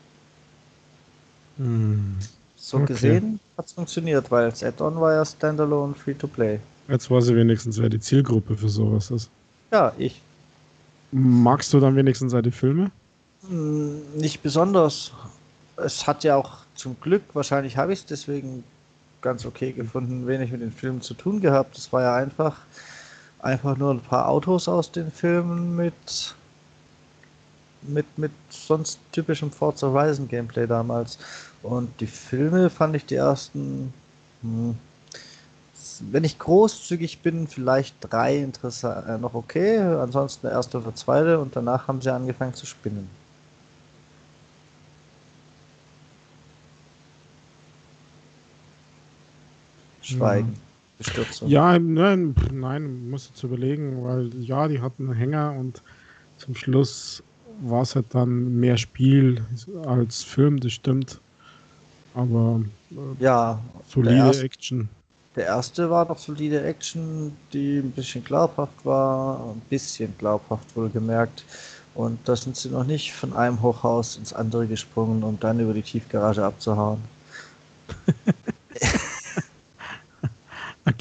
Hm. So okay. gesehen hat es funktioniert, weil das Add-on war ja Standalone Free-to-Play. Jetzt weiß ich wenigstens, wer die Zielgruppe für sowas ist. Ja, ich. Magst du dann wenigstens die Filme? Hm, nicht besonders. Es hat ja auch zum Glück, wahrscheinlich habe ich es deswegen ganz okay gefunden, wenig mit den Filmen zu tun gehabt. Es war ja einfach, einfach nur ein paar Autos aus den Filmen mit, mit, mit sonst typischem Forza Horizon Gameplay damals. Und die Filme fand ich die ersten, hm, wenn ich großzügig bin, vielleicht drei interessant, äh, noch okay. Ansonsten der erste oder zweite und danach haben sie angefangen zu spinnen. Schweigen. Ja, nein, nein, muss jetzt überlegen, weil ja, die hatten einen Hänger und zum Schluss war es halt dann mehr Spiel als Film, das stimmt. Aber äh, ja, solide erste, Action. Der erste war noch solide Action, die ein bisschen glaubhaft war, ein bisschen glaubhaft wohlgemerkt. Und da sind sie noch nicht von einem Hochhaus ins andere gesprungen, um dann über die Tiefgarage abzuhauen.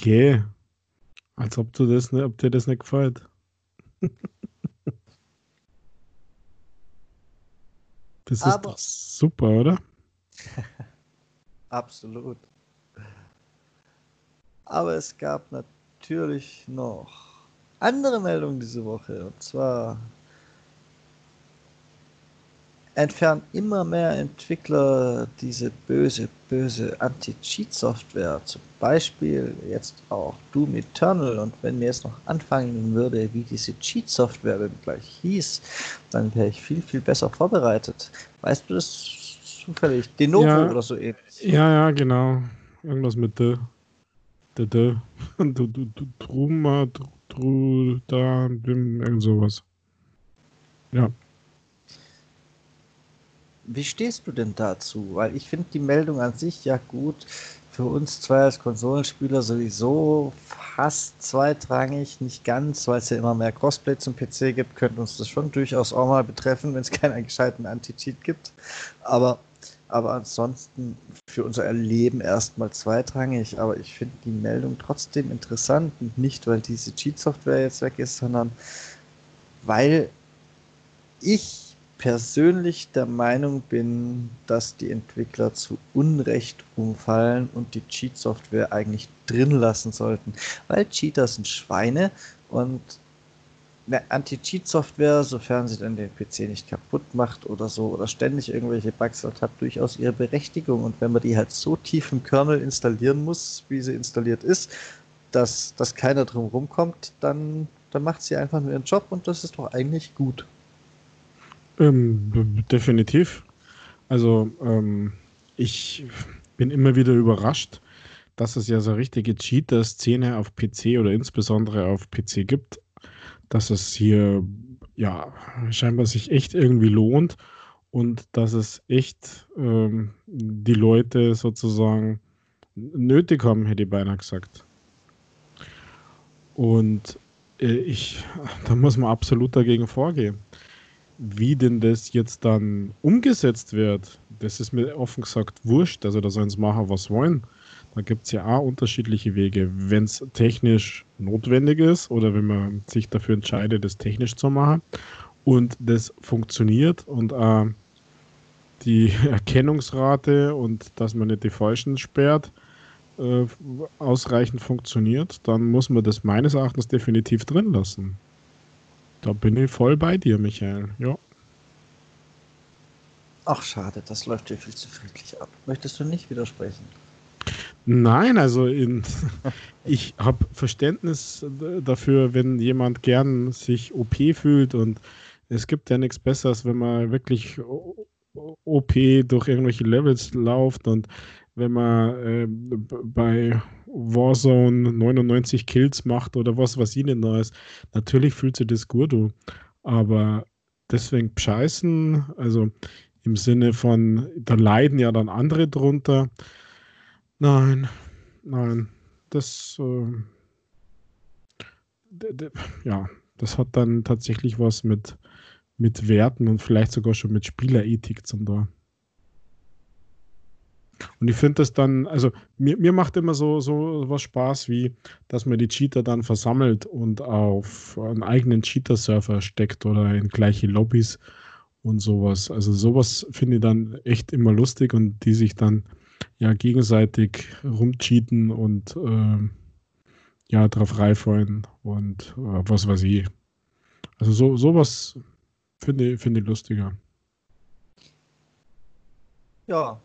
Okay. Als ob du das nicht, ob dir das nicht gefällt. Das ist Aber, super, oder? Absolut. Aber es gab natürlich noch andere Meldung diese Woche. Und zwar entfernen immer mehr Entwickler diese böse, böse Anti-Cheat-Software. Zum Beispiel jetzt auch Doom Eternal. Und wenn mir jetzt noch anfangen würde, wie diese Cheat-Software denn gleich hieß, dann wäre ich viel, viel besser vorbereitet. Weißt du das zufällig? Denovo ja, oder so ähnlich? Ja, ja, genau. Irgendwas mit. Du, du, du, Truma, Tru, da, irgend sowas. Ja. Wie stehst du denn dazu? Weil ich finde die Meldung an sich ja gut. Für uns zwei als Konsolenspieler sowieso fast zweitrangig, nicht ganz, weil es ja immer mehr Crossplay zum PC gibt, könnte uns das schon durchaus auch mal betreffen, wenn es keinen gescheiten Anti-Cheat gibt. Aber, aber ansonsten für unser Erleben erstmal zweitrangig. Aber ich finde die Meldung trotzdem interessant. Und nicht, weil diese Cheat-Software jetzt weg ist, sondern weil ich persönlich der Meinung bin, dass die Entwickler zu Unrecht umfallen und die Cheat-Software eigentlich drin lassen sollten. Weil Cheater sind Schweine und eine Anti-Cheat-Software, sofern sie dann den PC nicht kaputt macht oder so oder ständig irgendwelche Bugs hat, hat durchaus ihre Berechtigung. Und wenn man die halt so tief im Kernel installieren muss, wie sie installiert ist, dass, dass keiner drum rumkommt, dann, dann macht sie einfach nur ihren Job und das ist doch eigentlich gut. Ähm, definitiv. Also ähm, ich bin immer wieder überrascht, dass es ja so richtige Cheater-Szene auf PC oder insbesondere auf PC gibt, dass es hier ja scheinbar sich echt irgendwie lohnt und dass es echt ähm, die Leute sozusagen nötig haben, hätte ich beinahe gesagt. Und äh, ich, da muss man absolut dagegen vorgehen. Wie denn das jetzt dann umgesetzt wird, das ist mir offen gesagt wurscht. Also da sollen sie machen, was wollen. Da gibt es ja auch unterschiedliche Wege. Wenn es technisch notwendig ist oder wenn man sich dafür entscheidet, das technisch zu machen und das funktioniert und äh, die Erkennungsrate und dass man nicht die Falschen sperrt, äh, ausreichend funktioniert, dann muss man das meines Erachtens definitiv drin lassen. Da bin ich voll bei dir, Michael. Ja. Ach, schade, das läuft dir viel zu friedlich ab. Möchtest du nicht widersprechen? Nein, also in, ich habe Verständnis dafür, wenn jemand gern sich OP fühlt und es gibt ja nichts Besseres, wenn man wirklich OP durch irgendwelche Levels läuft und wenn man äh, bei Warzone 99 Kills macht oder was, was ihnen da ist. Natürlich fühlt sich das gut, du. aber deswegen scheißen, also im Sinne von, da leiden ja dann andere drunter. Nein, nein, das, äh, ja, das hat dann tatsächlich was mit, mit Werten und vielleicht sogar schon mit Spielerethik zum da. Und ich finde das dann, also mir, mir macht immer so, so was Spaß, wie dass man die Cheater dann versammelt und auf einen eigenen Cheater-Server steckt oder in gleiche Lobbys und sowas. Also sowas finde ich dann echt immer lustig und die sich dann ja gegenseitig rumcheaten und äh, ja drauf reifallen und äh, was weiß ich. Also so, sowas finde ich, find ich lustiger. Ja,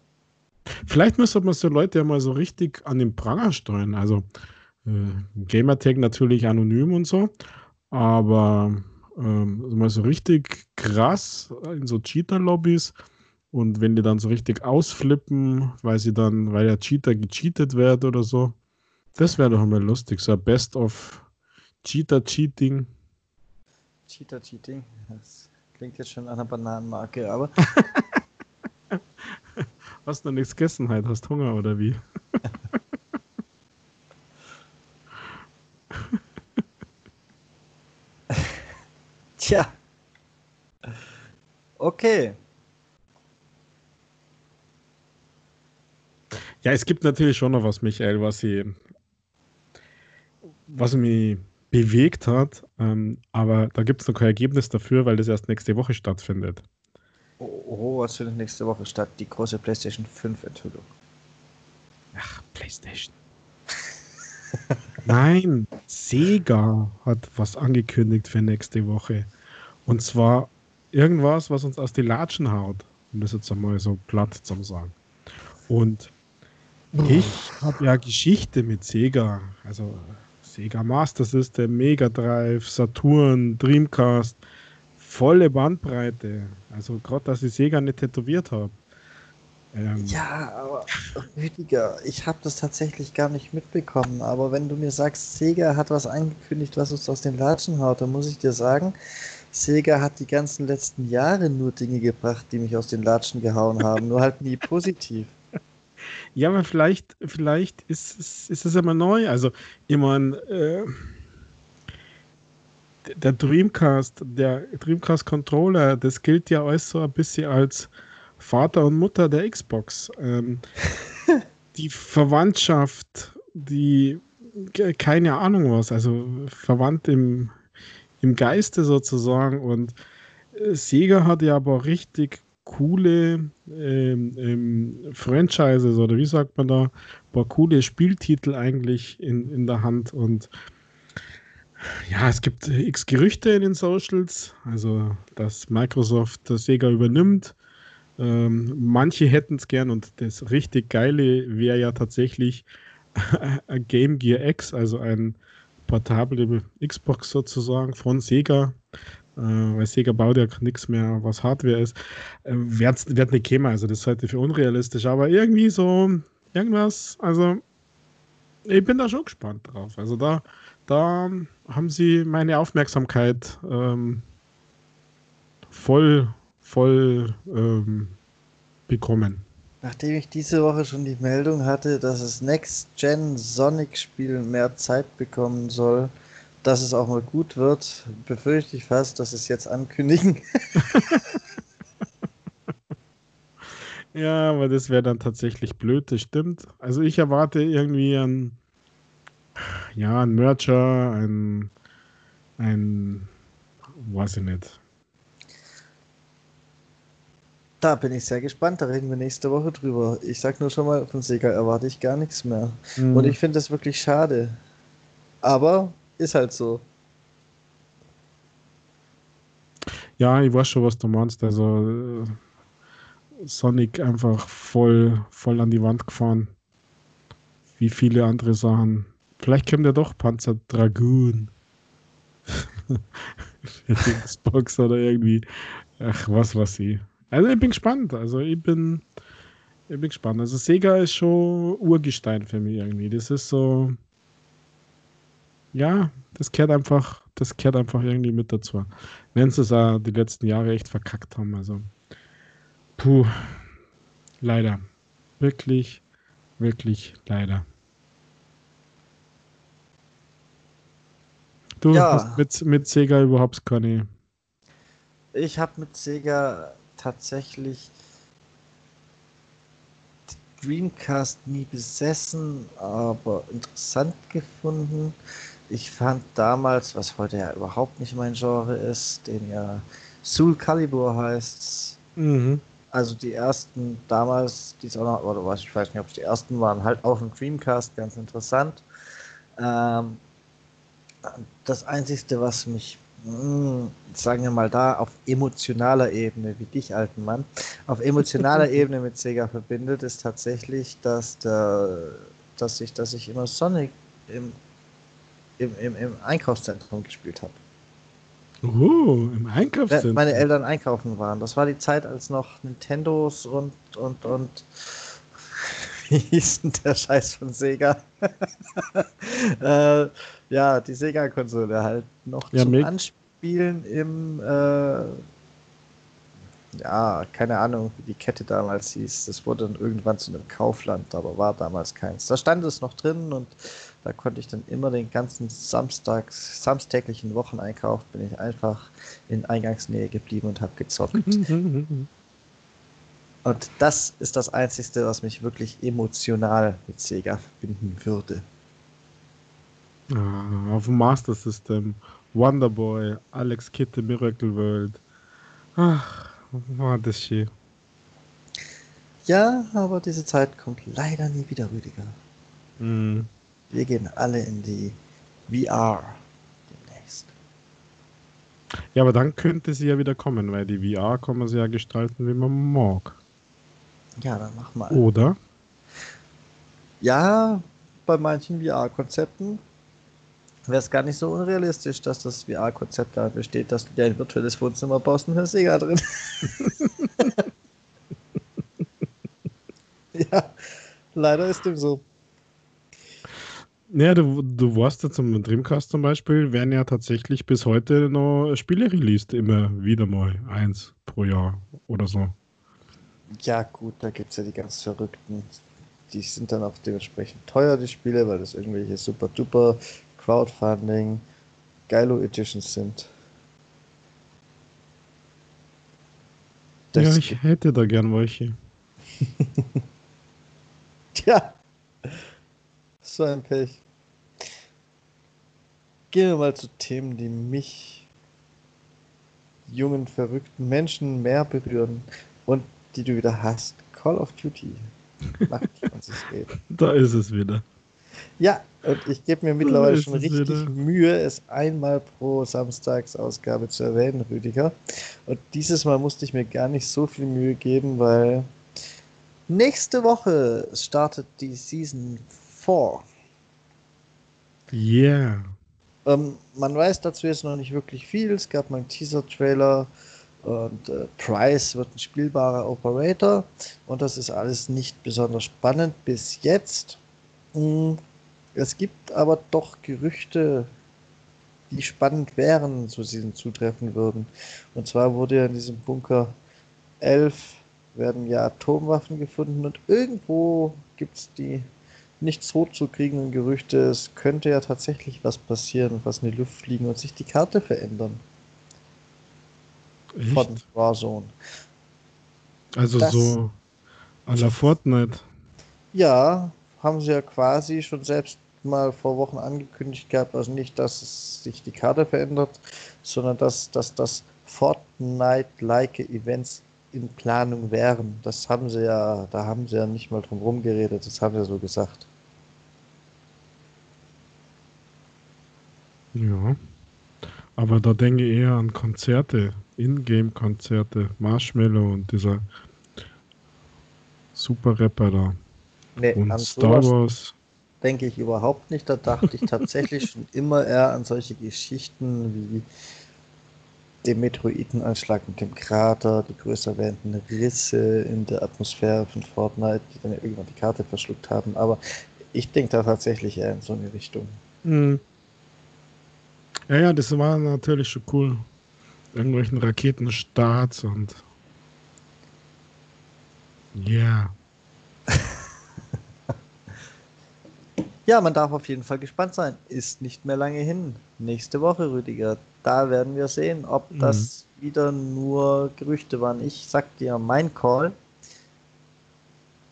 Vielleicht müsste man so Leute ja mal so richtig an den Pranger steuern. Also äh, Gamertag natürlich anonym und so, aber ähm, mal so richtig krass in so Cheater-Lobbys und wenn die dann so richtig ausflippen, weil sie dann, weil der Cheater gecheatet wird oder so, das wäre doch mal lustig. So ein Best of Cheater-Cheating. Cheater-Cheating, das klingt jetzt schon an einer Bananenmarke, aber Hast du nichts gegessen halt? Hast Hunger oder wie? Tja. Okay. Ja, es gibt natürlich schon noch was, Michael, was sie, was mich bewegt hat, ähm, aber da gibt es noch kein Ergebnis dafür, weil das erst nächste Woche stattfindet. Oh, was findet nächste Woche statt? Die große PlayStation 5 Enthüllung. Ach, PlayStation. Nein, Sega hat was angekündigt für nächste Woche. Und zwar irgendwas, was uns aus die Latschen haut. Um das jetzt einmal so platt zu sagen. Und ich habe ja Geschichte mit Sega. Also Sega Master System, Mega Drive, Saturn, Dreamcast. Volle Bandbreite. Also gerade, dass ich Sega nicht tätowiert habe. Ähm, ja, aber Rüdiger, ich habe das tatsächlich gar nicht mitbekommen. Aber wenn du mir sagst, Sega hat was angekündigt, was uns aus den Latschen haut, dann muss ich dir sagen, Sega hat die ganzen letzten Jahre nur Dinge gebracht, die mich aus den Latschen gehauen haben, nur halt nie positiv. Ja, aber vielleicht, vielleicht ist es, ist es immer neu. Also, ich meine, äh, der Dreamcast, der Dreamcast Controller, das gilt ja alles so ein bisschen als Vater und Mutter der Xbox. Ähm, die Verwandtschaft, die keine Ahnung was, also verwandt im, im Geiste sozusagen. Und äh, Sega hat ja aber richtig coole ähm, ähm, Franchises oder wie sagt man da, ein paar coole Spieltitel eigentlich in, in der Hand und ja, es gibt x Gerüchte in den Socials, also dass Microsoft das Sega übernimmt. Ähm, manche hätten es gern und das richtig Geile wäre ja tatsächlich Game Gear X, also ein portable Xbox sozusagen von Sega. Äh, weil Sega baut ja nichts mehr, was Hardware ist. Äh, wird, wird nicht kämen, also das halte ich für unrealistisch, aber irgendwie so irgendwas, also ich bin da schon gespannt drauf. Also da, da haben sie meine Aufmerksamkeit ähm, voll voll ähm, bekommen. Nachdem ich diese Woche schon die Meldung hatte, dass das Next-Gen Sonic-Spiel mehr Zeit bekommen soll, dass es auch mal gut wird, befürchte ich fast, dass es jetzt ankündigen. ja, aber das wäre dann tatsächlich blöd, das stimmt. Also ich erwarte irgendwie ein, ja, ein Merger, ein, ein, weiß ich nicht, Da bin ich sehr gespannt, da reden wir nächste Woche drüber. Ich sag nur schon mal, von Sega erwarte ich gar nichts mehr. Mhm. Und ich finde das wirklich schade. Aber ist halt so. Ja, ich weiß schon, was du meinst. Also Sonic einfach voll, voll an die Wand gefahren. Wie viele andere Sachen. Vielleicht kommt ja doch Panzer Dragoon. Xbox oder irgendwie. Ach, was weiß ich. Also ich bin gespannt. Also ich bin, ich bin gespannt. Also Sega ist schon Urgestein für mich irgendwie. Das ist so, ja, das kehrt einfach, das kehrt einfach irgendwie mit dazu. Wenn sie es auch die letzten Jahre echt verkackt haben. Also, puh, leider. Wirklich, wirklich leider. Du ja. hast mit, mit Sega überhaupt keine. Ich habe mit Sega tatsächlich Dreamcast nie besessen, aber interessant gefunden. Ich fand damals, was heute ja überhaupt nicht mein Genre ist, den ja Soul Calibur heißt. Mhm. Also die ersten damals, die es auch noch, oder ich weiß nicht, ob es die ersten waren, halt auch ein Dreamcast, ganz interessant. Ähm, das Einzige, was mich hm, sagen wir mal da, auf emotionaler Ebene, wie dich, alten Mann, auf emotionaler Ebene mit Sega verbindet, ist tatsächlich, dass, der, dass, ich, dass ich immer Sonic im, im, im, im Einkaufszentrum gespielt habe. Oh, im Einkaufszentrum? Meine Eltern einkaufen waren. Das war die Zeit, als noch Nintendos und, und, und wie hieß denn der Scheiß von Sega? äh, ja, die Sega-Konsole halt noch ja, zum Anspielen im, äh, ja, keine Ahnung, wie die Kette damals hieß. Das wurde dann irgendwann zu einem Kaufland, aber war damals keins. Da stand es noch drin und da konnte ich dann immer den ganzen Samstags, samstäglichen Wocheneinkauf bin ich einfach in Eingangsnähe geblieben und habe gezockt. Und das ist das Einzige, was mich wirklich emotional mit Sega verbinden würde. Ah, auf dem Master System, Wonderboy, Alex Kidd, The Miracle World. Ach, war das schön. Ja, aber diese Zeit kommt leider nie wieder, Rüdiger. Mm. Wir gehen alle in die VR demnächst. Ja, aber dann könnte sie ja wieder kommen, weil die VR kann man sie ja gestalten, wie man mag. Ja, dann mach mal. Oder? Ja, bei manchen VR-Konzepten wäre es gar nicht so unrealistisch, dass das VR-Konzept da besteht, dass du dir ein virtuelles Wohnzimmer baust und hast Sega drin. ja, leider ist dem so. Ja, du, du warst ja zum Dreamcast zum Beispiel, werden ja tatsächlich bis heute noch Spiele released, immer wieder mal eins pro Jahr oder so. Ja, gut, da gibt es ja die ganz Verrückten. Die sind dann auch dementsprechend teuer, die Spiele, weil das irgendwelche super duper Crowdfunding, Geilo Editions sind. Das ja, ich hätte da gern welche. Tja, so ein Pech. Gehen wir mal zu Themen, die mich jungen, verrückten Menschen mehr berühren und die du wieder hast. Call of Duty. Macht. Da ist es wieder. Ja, und ich gebe mir mittlerweile schon richtig wieder. Mühe, es einmal pro Samstagsausgabe zu erwähnen, Rüdiger. Und dieses Mal musste ich mir gar nicht so viel Mühe geben, weil nächste Woche startet die Season 4. Yeah. Ähm, man weiß dazu jetzt noch nicht wirklich viel. Es gab mal einen Teaser-Trailer und äh, Price wird ein spielbarer Operator und das ist alles nicht besonders spannend bis jetzt. Hm, es gibt aber doch Gerüchte, die spannend wären, so sie zutreffen würden. Und zwar wurde ja in diesem Bunker 11 werden ja Atomwaffen gefunden und irgendwo gibt es die nicht so zu kriegenden Gerüchte, es könnte ja tatsächlich was passieren, was in die Luft fliegen und sich die Karte verändern. Echt? Von Warzone. Also das, so an der Fortnite. Ja, haben sie ja quasi schon selbst mal vor Wochen angekündigt gehabt, also nicht, dass sich die Karte verändert, sondern dass, dass das Fortnite-like Events in Planung wären. Das haben sie ja, da haben sie ja nicht mal drum rumgeredet, das haben sie so gesagt. Ja. Aber da denke ich eher an Konzerte, Ingame-Konzerte, Marshmallow und dieser super Rapper da. Nee, und Star Wars. Denke ich überhaupt nicht. Da dachte ich tatsächlich schon immer eher an solche Geschichten wie den Meteoritenanschlag mit dem Krater, die größer werdenden Risse in der Atmosphäre von Fortnite, die dann ja irgendwann die Karte verschluckt haben. Aber ich denke da tatsächlich eher in so eine Richtung. Mhm. Ja, ja, das war natürlich schon cool. Irgendwelchen Raketenstarts und. Ja. Yeah. ja, man darf auf jeden Fall gespannt sein. Ist nicht mehr lange hin. Nächste Woche, Rüdiger. Da werden wir sehen, ob mhm. das wieder nur Gerüchte waren. Ich sag dir mein Call.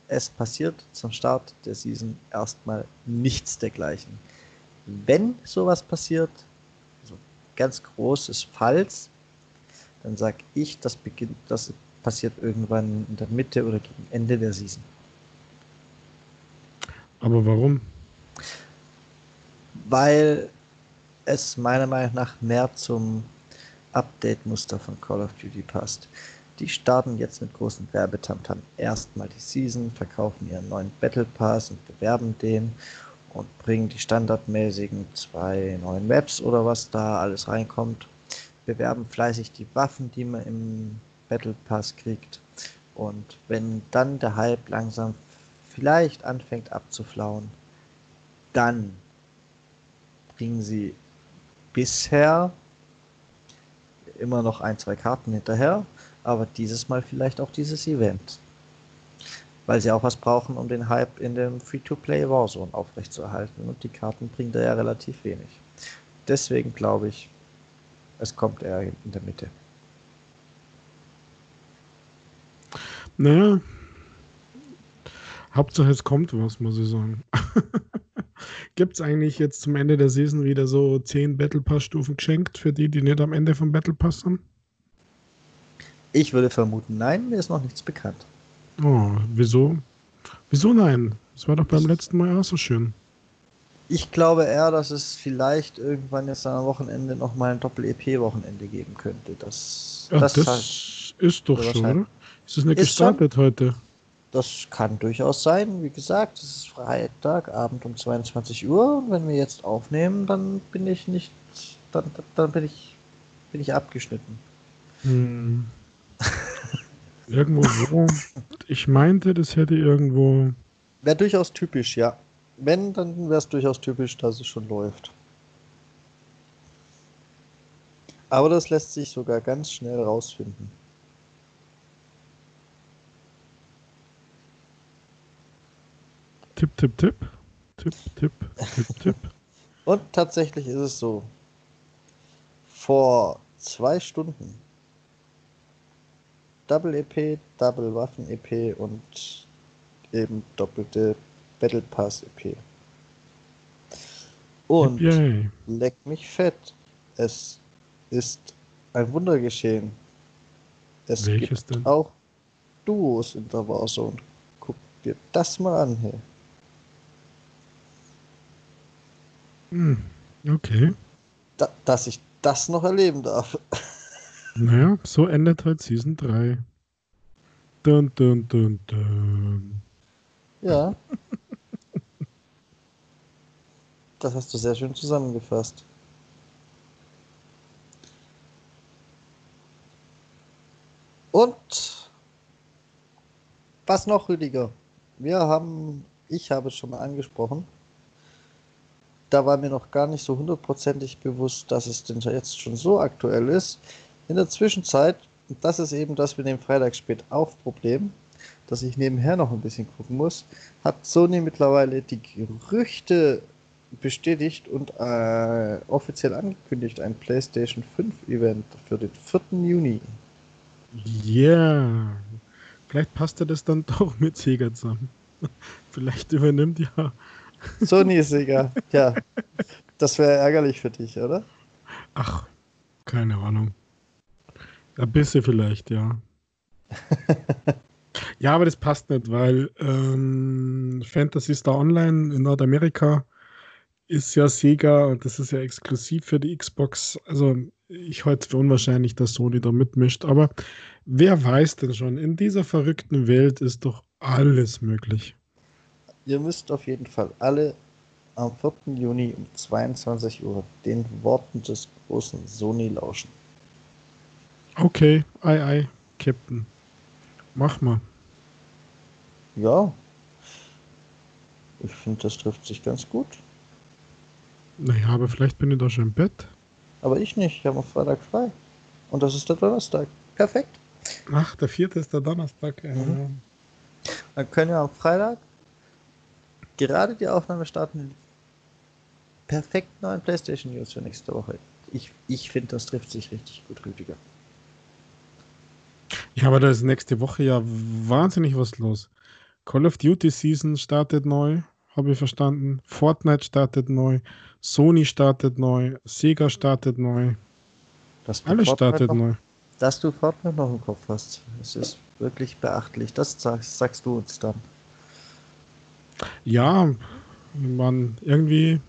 Es passiert zum Start der Season erstmal nichts dergleichen. Wenn sowas passiert, ganz großes Falls, dann sage ich, das beginnt, das passiert irgendwann in der Mitte oder gegen Ende der Season. Aber warum? Weil es meiner Meinung nach mehr zum Update-Muster von Call of Duty passt. Die starten jetzt mit großen Werbetamtam erstmal die Season, verkaufen ihren neuen Battle Pass und bewerben den und bringen die standardmäßigen zwei neuen Maps oder was da alles reinkommt. Bewerben fleißig die Waffen, die man im Battle Pass kriegt. Und wenn dann der Hype langsam vielleicht anfängt abzuflauen, dann bringen sie bisher immer noch ein, zwei Karten hinterher, aber dieses Mal vielleicht auch dieses Event weil sie auch was brauchen, um den Hype in dem Free-to-Play Warzone aufrechtzuerhalten. Und die Karten bringen da ja relativ wenig. Deswegen glaube ich, es kommt eher in der Mitte. Naja, Hauptsache es kommt was, muss ich sagen. Gibt es eigentlich jetzt zum Ende der Season wieder so 10 Battle Pass-Stufen geschenkt für die, die nicht am Ende vom Battle Pass sind? Ich würde vermuten, nein, mir ist noch nichts bekannt. Oh, wieso? Wieso nein? Das war doch beim letzten Mal auch so schön. Ich glaube eher, dass es vielleicht irgendwann jetzt am Wochenende nochmal ein Doppel-EP-Wochenende geben könnte. Das, Ja, das, das, halt- ist doch schon, oder? Ist das nicht Ist schon. gestartet heute? das kann durchaus sein. Wie gesagt, es ist Freitagabend um 22 Uhr. Und wenn wir jetzt aufnehmen, dann bin ich nicht, dann, dann bin ich, bin ich abgeschnitten. Hm. Irgendwo wo? Ich meinte, das hätte irgendwo. Wäre durchaus typisch, ja. Wenn, dann wäre es durchaus typisch, dass es schon läuft. Aber das lässt sich sogar ganz schnell rausfinden. Tipp, tipp, tipp. Tipp, tipp, tipp, tipp. Und tatsächlich ist es so. Vor zwei Stunden Double EP, Double Waffen EP und eben doppelte Battle Pass EP. Und Yay. leck mich fett. Es ist ein Wunder geschehen. Es Welches gibt denn? auch Duos in der Warzone. Guck dir das mal an, hey. Hm. Okay. Da, dass ich das noch erleben darf. Naja, so endet halt Season 3. Dun, dun, dun, dun. Ja. Das hast du sehr schön zusammengefasst. Und was noch, Rüdiger? Wir haben, ich habe es schon mal angesprochen, da war mir noch gar nicht so hundertprozentig bewusst, dass es denn jetzt schon so aktuell ist. In der Zwischenzeit, und das ist eben das mit dem Freitagsspät auf Problem, dass ich nebenher noch ein bisschen gucken muss, hat Sony mittlerweile die Gerüchte bestätigt und äh, offiziell angekündigt, ein PlayStation 5 Event für den 4. Juni. Ja. Vielleicht passt ja das dann doch mit Sega zusammen. Vielleicht übernimmt ja. Sony ist egal. Ja, das wäre ärgerlich für dich, oder? Ach, keine Ahnung. Ein bisschen vielleicht, ja. ja, aber das passt nicht, weil ähm, Fantasy Star Online in Nordamerika ist ja Sega und das ist ja exklusiv für die Xbox. Also ich halte es für unwahrscheinlich, dass Sony da mitmischt, aber wer weiß denn schon, in dieser verrückten Welt ist doch alles möglich. Ihr müsst auf jeden Fall alle am 4. Juni um 22 Uhr den Worten des großen Sony lauschen. Okay, ei, ei, Captain. Mach mal. Ja, ich finde, das trifft sich ganz gut. Naja, aber vielleicht bin ich da schon im Bett. Aber ich nicht, ich habe am Freitag frei. Und das ist der Donnerstag. Perfekt. Ach, der vierte ist der Donnerstag. äh, Mhm. Dann können wir am Freitag gerade die Aufnahme starten. Perfekt neuen PlayStation News für nächste Woche. Ich, ich finde, das trifft sich richtig gut, Rüdiger. Ja, aber da ist nächste Woche ja wahnsinnig was los. Call of Duty Season startet neu, habe ich verstanden. Fortnite startet neu. Sony startet neu. Sega startet neu. Dass Alles startet noch, neu. Dass du Fortnite noch im Kopf hast. Das ist wirklich beachtlich. Das sagst, sagst du uns dann. Ja, man, irgendwie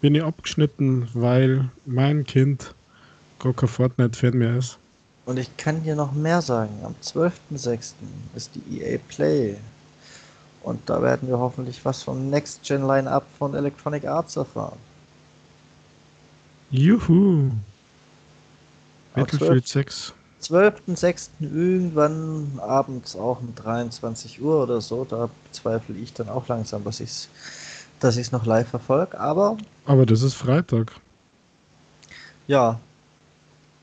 bin ich abgeschnitten, weil mein Kind gar kein Fortnite-Fan mehr ist. Und ich kann dir noch mehr sagen. Am 12.06. ist die EA Play. Und da werden wir hoffentlich was vom Next Gen Line-Up von Electronic Arts erfahren. Juhu! Battlefield 6. 12.06. irgendwann abends auch um 23 Uhr oder so. Da bezweifle ich dann auch langsam, dass ich es dass ich's noch live verfolge. Aber Aber das ist Freitag. ja.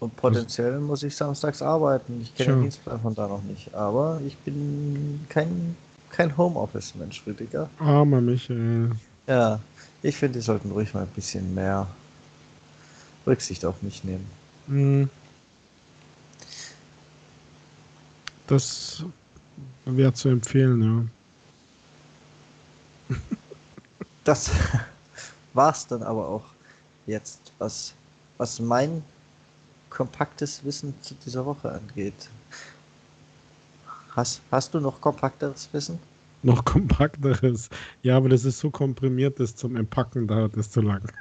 Und potenziell muss ich samstags arbeiten. Ich kenne den Dienstplan von da noch nicht. Aber ich bin kein, kein Homeoffice-Mensch, Rüdiger. Armer Michael. Ja, ich finde, die sollten ruhig mal ein bisschen mehr Rücksicht auf mich nehmen. Hm. Das wäre zu empfehlen, ja. Das war's dann aber auch jetzt, was, was mein kompaktes Wissen zu dieser Woche angeht. Hast, hast du noch kompakteres Wissen? noch kompakteres. Ja, aber das ist so komprimiert, das zum Entpacken dauert das zu lang.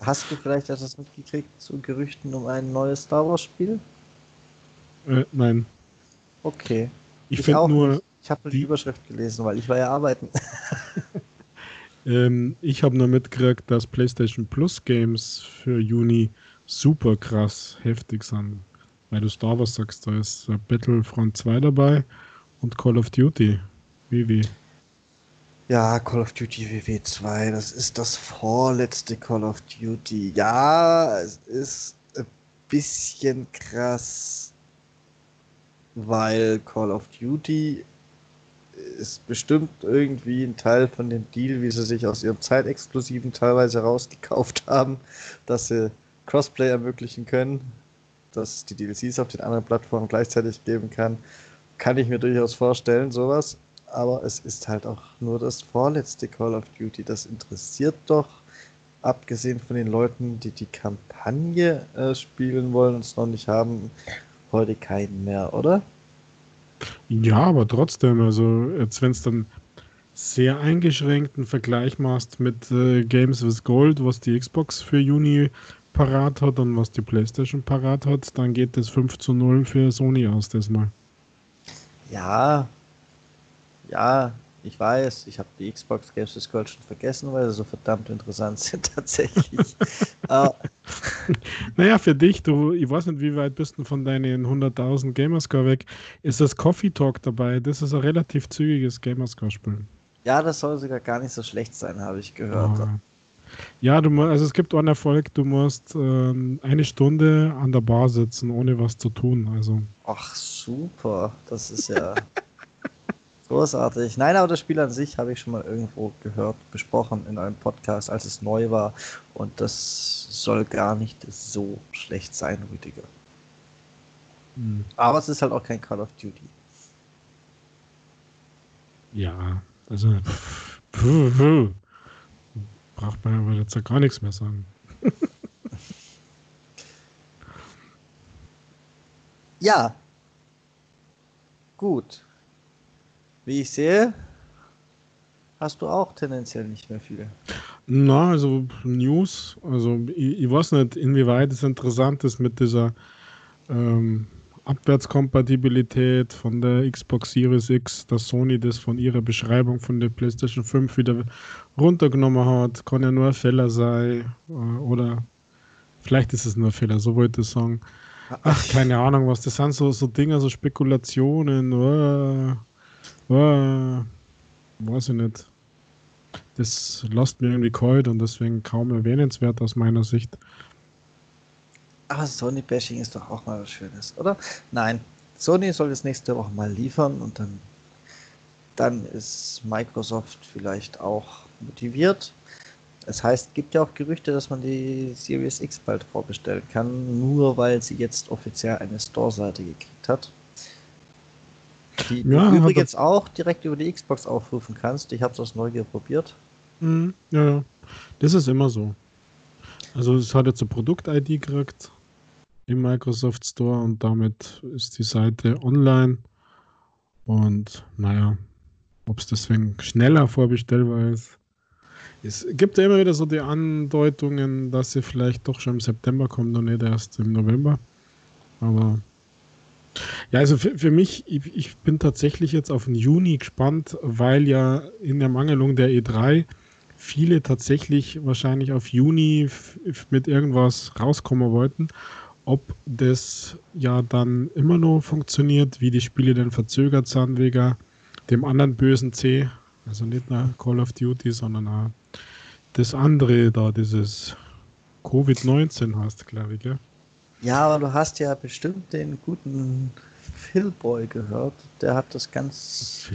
Hast du vielleicht etwas mitgekriegt zu Gerüchten um ein neues Star Wars Spiel? Äh, nein. Okay. Ich, ich finde nur. Nicht. Ich habe die Überschrift gelesen, weil ich war ja arbeiten. ähm, ich habe nur mitgekriegt, dass PlayStation Plus Games für Juni super krass heftig sind. Weil du Star Wars sagst, da ist Battlefront 2 dabei und Call of Duty. Wie? Ja, Call of Duty WW2, das ist das vorletzte Call of Duty. Ja, es ist ein bisschen krass, weil Call of Duty ist bestimmt irgendwie ein Teil von dem Deal, wie sie sich aus ihrem Zeitexklusiven teilweise rausgekauft haben, dass sie Crossplay ermöglichen können, dass die DLCs auf den anderen Plattformen gleichzeitig geben kann. Kann ich mir durchaus vorstellen, sowas aber es ist halt auch nur das vorletzte Call of Duty. Das interessiert doch, abgesehen von den Leuten, die die Kampagne äh, spielen wollen und es noch nicht haben, heute keinen mehr, oder? Ja, aber trotzdem, also jetzt wenn es dann sehr eingeschränkten Vergleich machst mit äh, Games with Gold, was die Xbox für Juni parat hat und was die PlayStation parat hat, dann geht das 5 zu 0 für Sony aus, das mal. Ja, ja, ich weiß, ich habe die Xbox Games Discord schon vergessen, weil sie so verdammt interessant sind tatsächlich. uh, naja, für dich, du, ich weiß nicht, wie weit bist du von deinen 100.000 Gamerscore weg, ist das Coffee Talk dabei. Das ist ein relativ zügiges Gamerscore-Spiel. Ja, das soll sogar gar nicht so schlecht sein, habe ich gehört. Oh. Ja, du also es gibt einen Erfolg, du musst ähm, eine Stunde an der Bar sitzen, ohne was zu tun. Also. Ach super, das ist ja Großartig. Nein, aber das Spiel an sich habe ich schon mal irgendwo gehört, besprochen in einem Podcast, als es neu war. Und das soll gar nicht so schlecht sein, Rüdiger. Hm. Aber es ist halt auch kein Call of Duty. Ja, also puh, puh. braucht man aber jetzt ja gar nichts mehr sagen. ja. Gut. Wie ich sehe, hast du auch tendenziell nicht mehr viel. Na, also News, also ich, ich weiß nicht, inwieweit es interessant ist mit dieser ähm, Abwärtskompatibilität von der Xbox Series X, dass Sony das von ihrer Beschreibung von der PlayStation 5 wieder runtergenommen hat. Kann ja nur ein Fehler sein äh, oder vielleicht ist es nur ein Fehler, so wollte ich sagen. Ach, keine Ahnung, was das sind, so, so Dinge, so Spekulationen. Oh, Uh, weiß ich nicht. Das lässt mir irgendwie kalt und deswegen kaum erwähnenswert aus meiner Sicht. Aber Sony-Bashing ist doch auch mal was Schönes, oder? Nein, Sony soll das nächste Woche mal liefern und dann, dann ist Microsoft vielleicht auch motiviert. Es heißt, gibt ja auch Gerüchte, dass man die Series X bald vorbestellen kann, nur weil sie jetzt offiziell eine Store-Seite gekriegt hat. Die ja, du übrigens auch direkt über die Xbox aufrufen kannst. Ich habe es aus Neugier probiert. Mhm, ja, das ist immer so. Also es hat jetzt eine Produkt-ID gekriegt im Microsoft Store und damit ist die Seite online. Und naja, ob es deswegen schneller vorbestellbar ist. Es gibt ja immer wieder so die Andeutungen, dass sie vielleicht doch schon im September kommt und nicht erst im November. Aber ja, also für, für mich, ich, ich, bin tatsächlich jetzt auf den Juni gespannt, weil ja in der Mangelung der E3 viele tatsächlich wahrscheinlich auf Juni mit irgendwas rauskommen wollten. Ob das ja dann immer noch funktioniert, wie die Spiele denn verzögert sind wegen dem anderen bösen C, also nicht nur Call of Duty, sondern auch das andere da, dieses Covid-19 hast, glaube ich, gell? Ja, aber du hast ja bestimmt den guten Phil-Boy gehört. Der hat das ganz.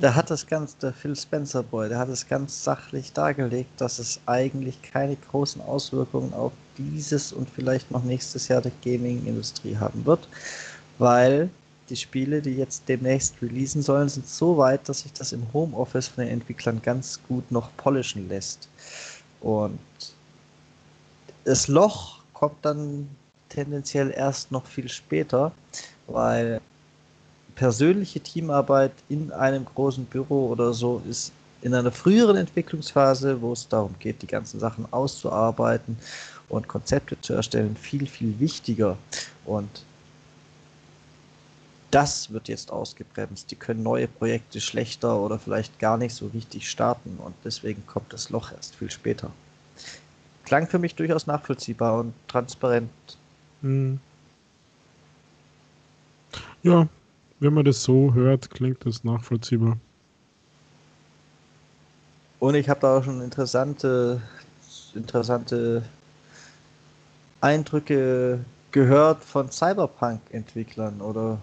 Der hat das ganz, der Phil Spencer Boy, der hat es ganz sachlich dargelegt, dass es eigentlich keine großen Auswirkungen auf dieses und vielleicht noch nächstes Jahr der Gaming-Industrie haben wird, weil die Spiele, die jetzt demnächst releasen sollen, sind so weit, dass sich das im Homeoffice von den Entwicklern ganz gut noch polischen lässt. Und das Loch kommt dann tendenziell erst noch viel später, weil persönliche Teamarbeit in einem großen Büro oder so ist in einer früheren Entwicklungsphase, wo es darum geht, die ganzen Sachen auszuarbeiten und Konzepte zu erstellen, viel, viel wichtiger. Und das wird jetzt ausgebremst. Die können neue Projekte schlechter oder vielleicht gar nicht so richtig starten und deswegen kommt das Loch erst viel später. Klang für mich durchaus nachvollziehbar und transparent. Hm. Ja, wenn man das so hört, klingt das nachvollziehbar. Und ich habe da auch schon interessante, interessante Eindrücke gehört von Cyberpunk-Entwicklern oder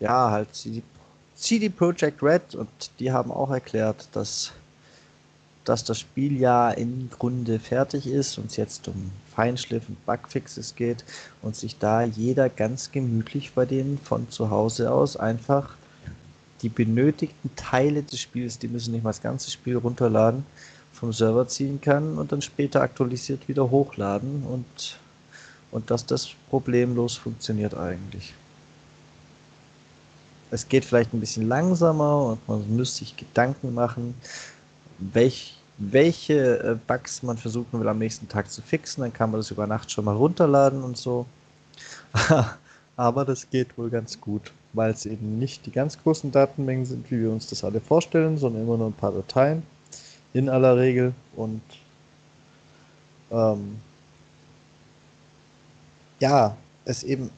ja, halt CD, CD Projekt Red und die haben auch erklärt, dass, dass das Spiel ja im Grunde fertig ist und es jetzt um Feinschliff und Bugfixes geht und sich da jeder ganz gemütlich bei denen von zu Hause aus einfach die benötigten Teile des Spiels, die müssen nicht mal das ganze Spiel runterladen, vom Server ziehen kann und dann später aktualisiert wieder hochladen und, und dass das problemlos funktioniert eigentlich. Es geht vielleicht ein bisschen langsamer und man müsste sich Gedanken machen, welch, welche äh, Bugs man versuchen will am nächsten Tag zu fixen. Dann kann man das über Nacht schon mal runterladen und so. Aber das geht wohl ganz gut, weil es eben nicht die ganz großen Datenmengen sind, wie wir uns das alle vorstellen, sondern immer nur ein paar Dateien in aller Regel und ähm, ja, es eben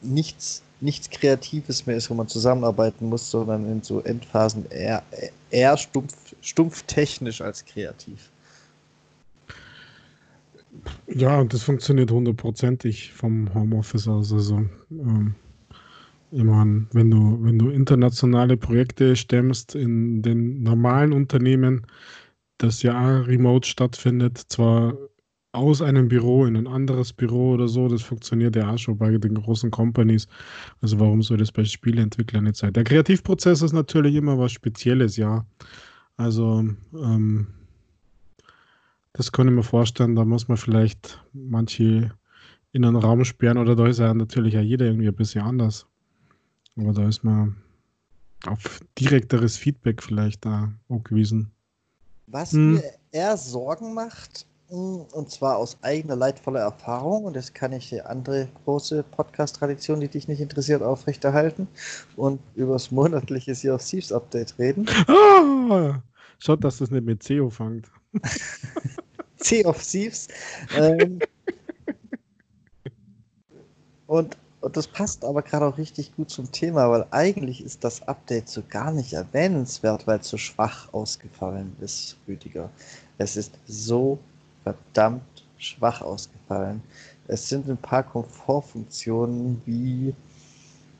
nichts nichts Kreatives mehr ist, wo man zusammenarbeiten muss, sondern in so Endphasen eher, eher stumpf, stumpftechnisch als kreativ. Ja, und das funktioniert hundertprozentig vom Homeoffice aus. Also, ähm, ich meine, wenn du, wenn du internationale Projekte stemmst in den normalen Unternehmen, das ja remote stattfindet, zwar aus einem Büro in ein anderes Büro oder so. Das funktioniert ja auch schon bei den großen Companies. Also warum soll das bei Spieleentwicklern nicht sein? Der Kreativprozess ist natürlich immer was Spezielles, ja. Also ähm, das kann ich mir vorstellen, da muss man vielleicht manche in einen Raum sperren oder da ist ja natürlich ja jeder irgendwie ein bisschen anders. Aber da ist man auf direkteres Feedback vielleicht da angewiesen. Was hm. mir eher Sorgen macht, und zwar aus eigener leidvoller Erfahrung. Und das kann ich die andere große Podcast-Tradition, die dich nicht interessiert, aufrechterhalten und über das monatliche Sea of Thieves Update reden. Oh, schaut, dass das nicht mit CEO fängt. sea of Thieves. Ähm, und, und das passt aber gerade auch richtig gut zum Thema, weil eigentlich ist das Update so gar nicht erwähnenswert, weil es so schwach ausgefallen ist, Rüdiger. Es ist so verdammt schwach ausgefallen. Es sind ein paar Komfortfunktionen, wie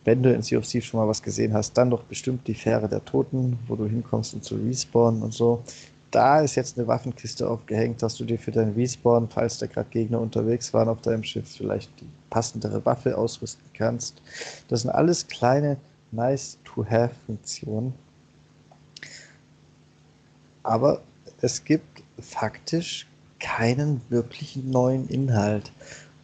wenn du in Sea of Thieves schon mal was gesehen hast, dann doch bestimmt die Fähre der Toten, wo du hinkommst und zu respawnen und so. Da ist jetzt eine Waffenkiste aufgehängt, dass du dir für deinen Respawn, falls da gerade Gegner unterwegs waren auf deinem Schiff, vielleicht die passendere Waffe ausrüsten kannst. Das sind alles kleine Nice-to-Have-Funktionen. Aber es gibt faktisch keinen wirklichen neuen Inhalt.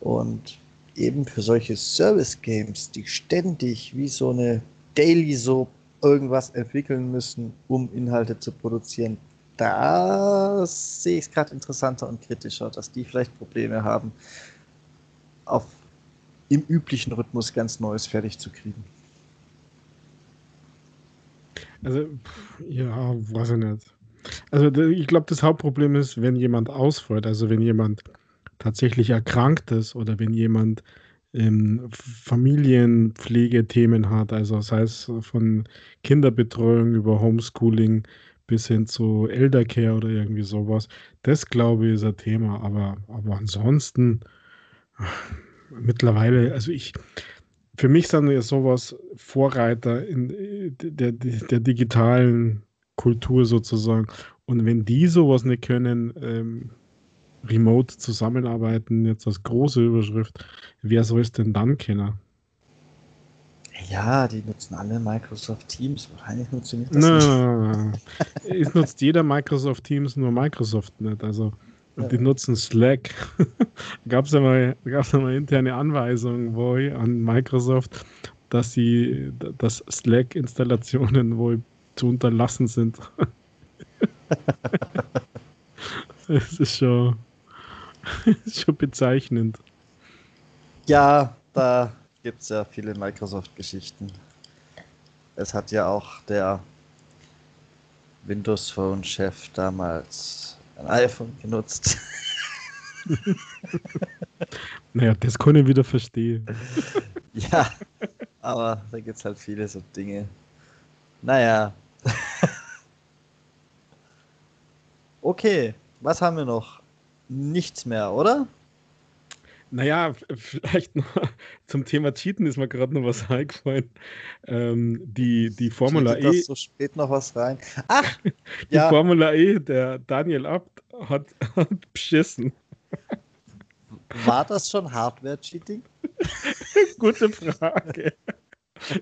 Und eben für solche Service-Games, die ständig wie so eine Daily Soap irgendwas entwickeln müssen, um Inhalte zu produzieren, da sehe ich es gerade interessanter und kritischer, dass die vielleicht Probleme haben, auf im üblichen Rhythmus ganz Neues fertig zu kriegen. Also, ja, weiß ich nicht. Also ich glaube, das Hauptproblem ist, wenn jemand ausfällt, also wenn jemand tatsächlich erkrankt ist oder wenn jemand ähm, Familienpflegethemen hat, also sei es von Kinderbetreuung über Homeschooling bis hin zu Eldercare oder irgendwie sowas. Das glaube ich ist ein Thema, aber, aber ansonsten mittlerweile, also ich, für mich sind ja sowas Vorreiter in äh, der, der, der digitalen Kultur sozusagen. Und wenn die sowas nicht können, ähm, remote zusammenarbeiten, jetzt als große Überschrift, wer soll es denn dann kennen? Ja, die nutzen alle Microsoft Teams. Wahrscheinlich funktioniert das nein, nicht. es nutzt jeder Microsoft Teams, nur Microsoft nicht. Also ja. die nutzen Slack. gab es ja gab's ja mal interne Anweisungen wo ich an Microsoft dass sie, dass Slack-Installationen wohl zu unterlassen sind. Es ist schon, ist schon bezeichnend. Ja, da gibt es ja viele Microsoft-Geschichten. Es hat ja auch der Windows Phone-Chef damals ein iPhone genutzt. naja, das kann ich wieder verstehen. ja, aber da gibt es halt viele so Dinge. Naja. Okay, was haben wir noch? Nichts mehr, oder? Naja, vielleicht noch zum Thema Cheaten ist mir gerade noch was eingefallen. Ähm, die, die Formula E. so spät noch was rein. Ach! die ja. Formula E, der Daniel Abt hat, hat beschissen. War das schon Hardware-Cheating? Gute Frage.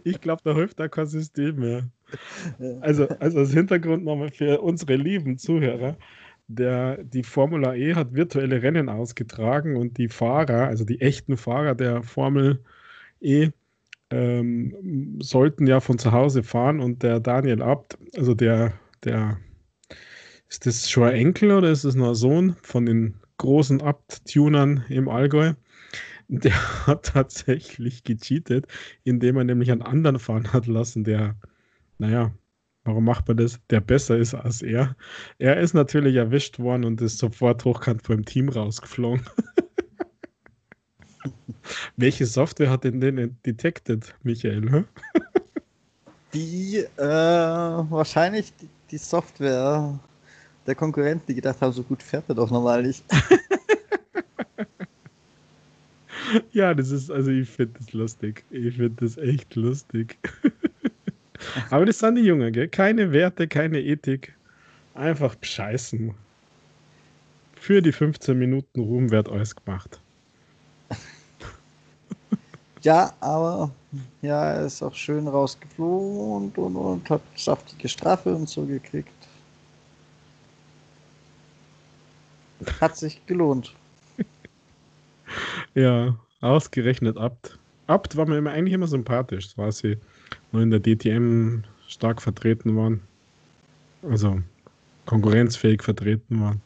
Ich glaube, da hilft da kein System mehr. Also, also als Hintergrund nochmal für unsere lieben Zuhörer. Der, die Formula E hat virtuelle Rennen ausgetragen und die Fahrer, also die echten Fahrer der Formel E, ähm, sollten ja von zu Hause fahren und der Daniel Abt, also der, der, ist das schon ein Enkel oder ist das noch ein Sohn von den großen Abt-Tunern im Allgäu? Der hat tatsächlich gecheatet, indem er nämlich einen anderen fahren hat lassen, der, naja, Warum macht man das? Der besser ist als er. Er ist natürlich erwischt worden und ist sofort hochkant beim Team rausgeflogen. Welche Software hat denn den detected, Michael? Die, äh, wahrscheinlich die, die, Software der Konkurrenten, die gedacht haben, so gut fährt er doch normal nicht. ja, das ist, also ich finde das lustig. Ich finde das echt lustig. Aber das sind die Jungen, gell? Keine Werte, keine Ethik. Einfach bescheißen. Für die 15 Minuten Ruhm wird alles gemacht. Ja, aber ja, er ist auch schön rausgeflogen und, und, und hat saftige Strafe und so gekriegt. Hat sich gelohnt. Ja, ausgerechnet Abt. Abt war mir eigentlich immer sympathisch. War sie nur in der DTM stark vertreten waren. Also konkurrenzfähig vertreten waren.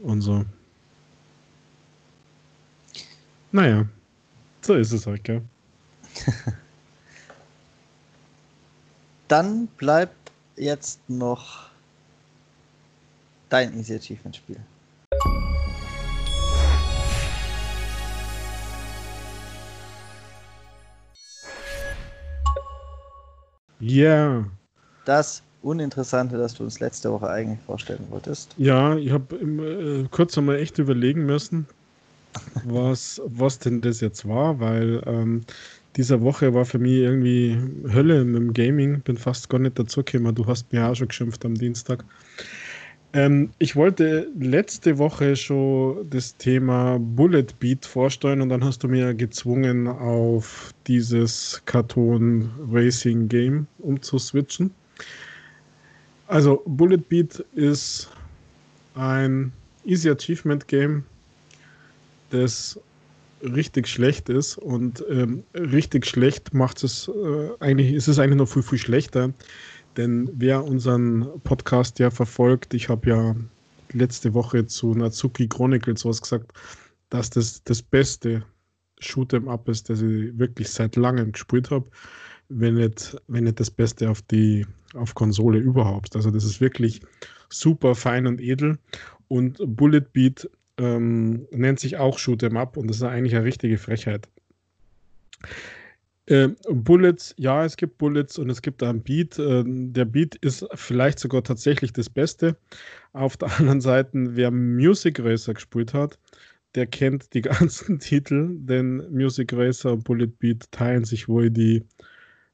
Und so. Naja, so ist es halt, gell? Dann bleibt jetzt noch dein Easy Achievement Spiel. Ja. Das Uninteressante, das du uns letzte Woche eigentlich vorstellen wolltest. Ja, ich habe äh, kurz einmal echt überlegen müssen, was, was denn das jetzt war, weil ähm, diese Woche war für mich irgendwie Hölle mit dem Gaming. Bin fast gar nicht dazu gekommen. Du hast mir auch schon geschimpft am Dienstag. Ähm, ich wollte letzte Woche schon das Thema Bullet Beat vorstellen und dann hast du mir gezwungen, auf dieses Karton Racing Game umzuswitchen. Also Bullet Beat ist ein Easy Achievement Game, das richtig schlecht ist und ähm, richtig schlecht macht es äh, eigentlich, ist es eigentlich noch viel, viel schlechter, denn wer unseren Podcast ja verfolgt, ich habe ja letzte Woche zu Natsuki Chronicles was gesagt, dass das das beste Shoot'em Up ist, das ich wirklich seit langem gespielt habe, wenn nicht, wenn nicht das Beste auf die auf Konsole überhaupt. Also das ist wirklich super fein und edel und Bullet Beat ähm, nennt sich auch Shoot'em Up und das ist eigentlich eine richtige Frechheit. Äh, Bullets, ja, es gibt Bullets und es gibt einen Beat. Äh, der Beat ist vielleicht sogar tatsächlich das Beste. Auf der anderen Seite, wer Music Racer gespielt hat, der kennt die ganzen Titel, denn Music Racer und Bullet Beat teilen sich wohl die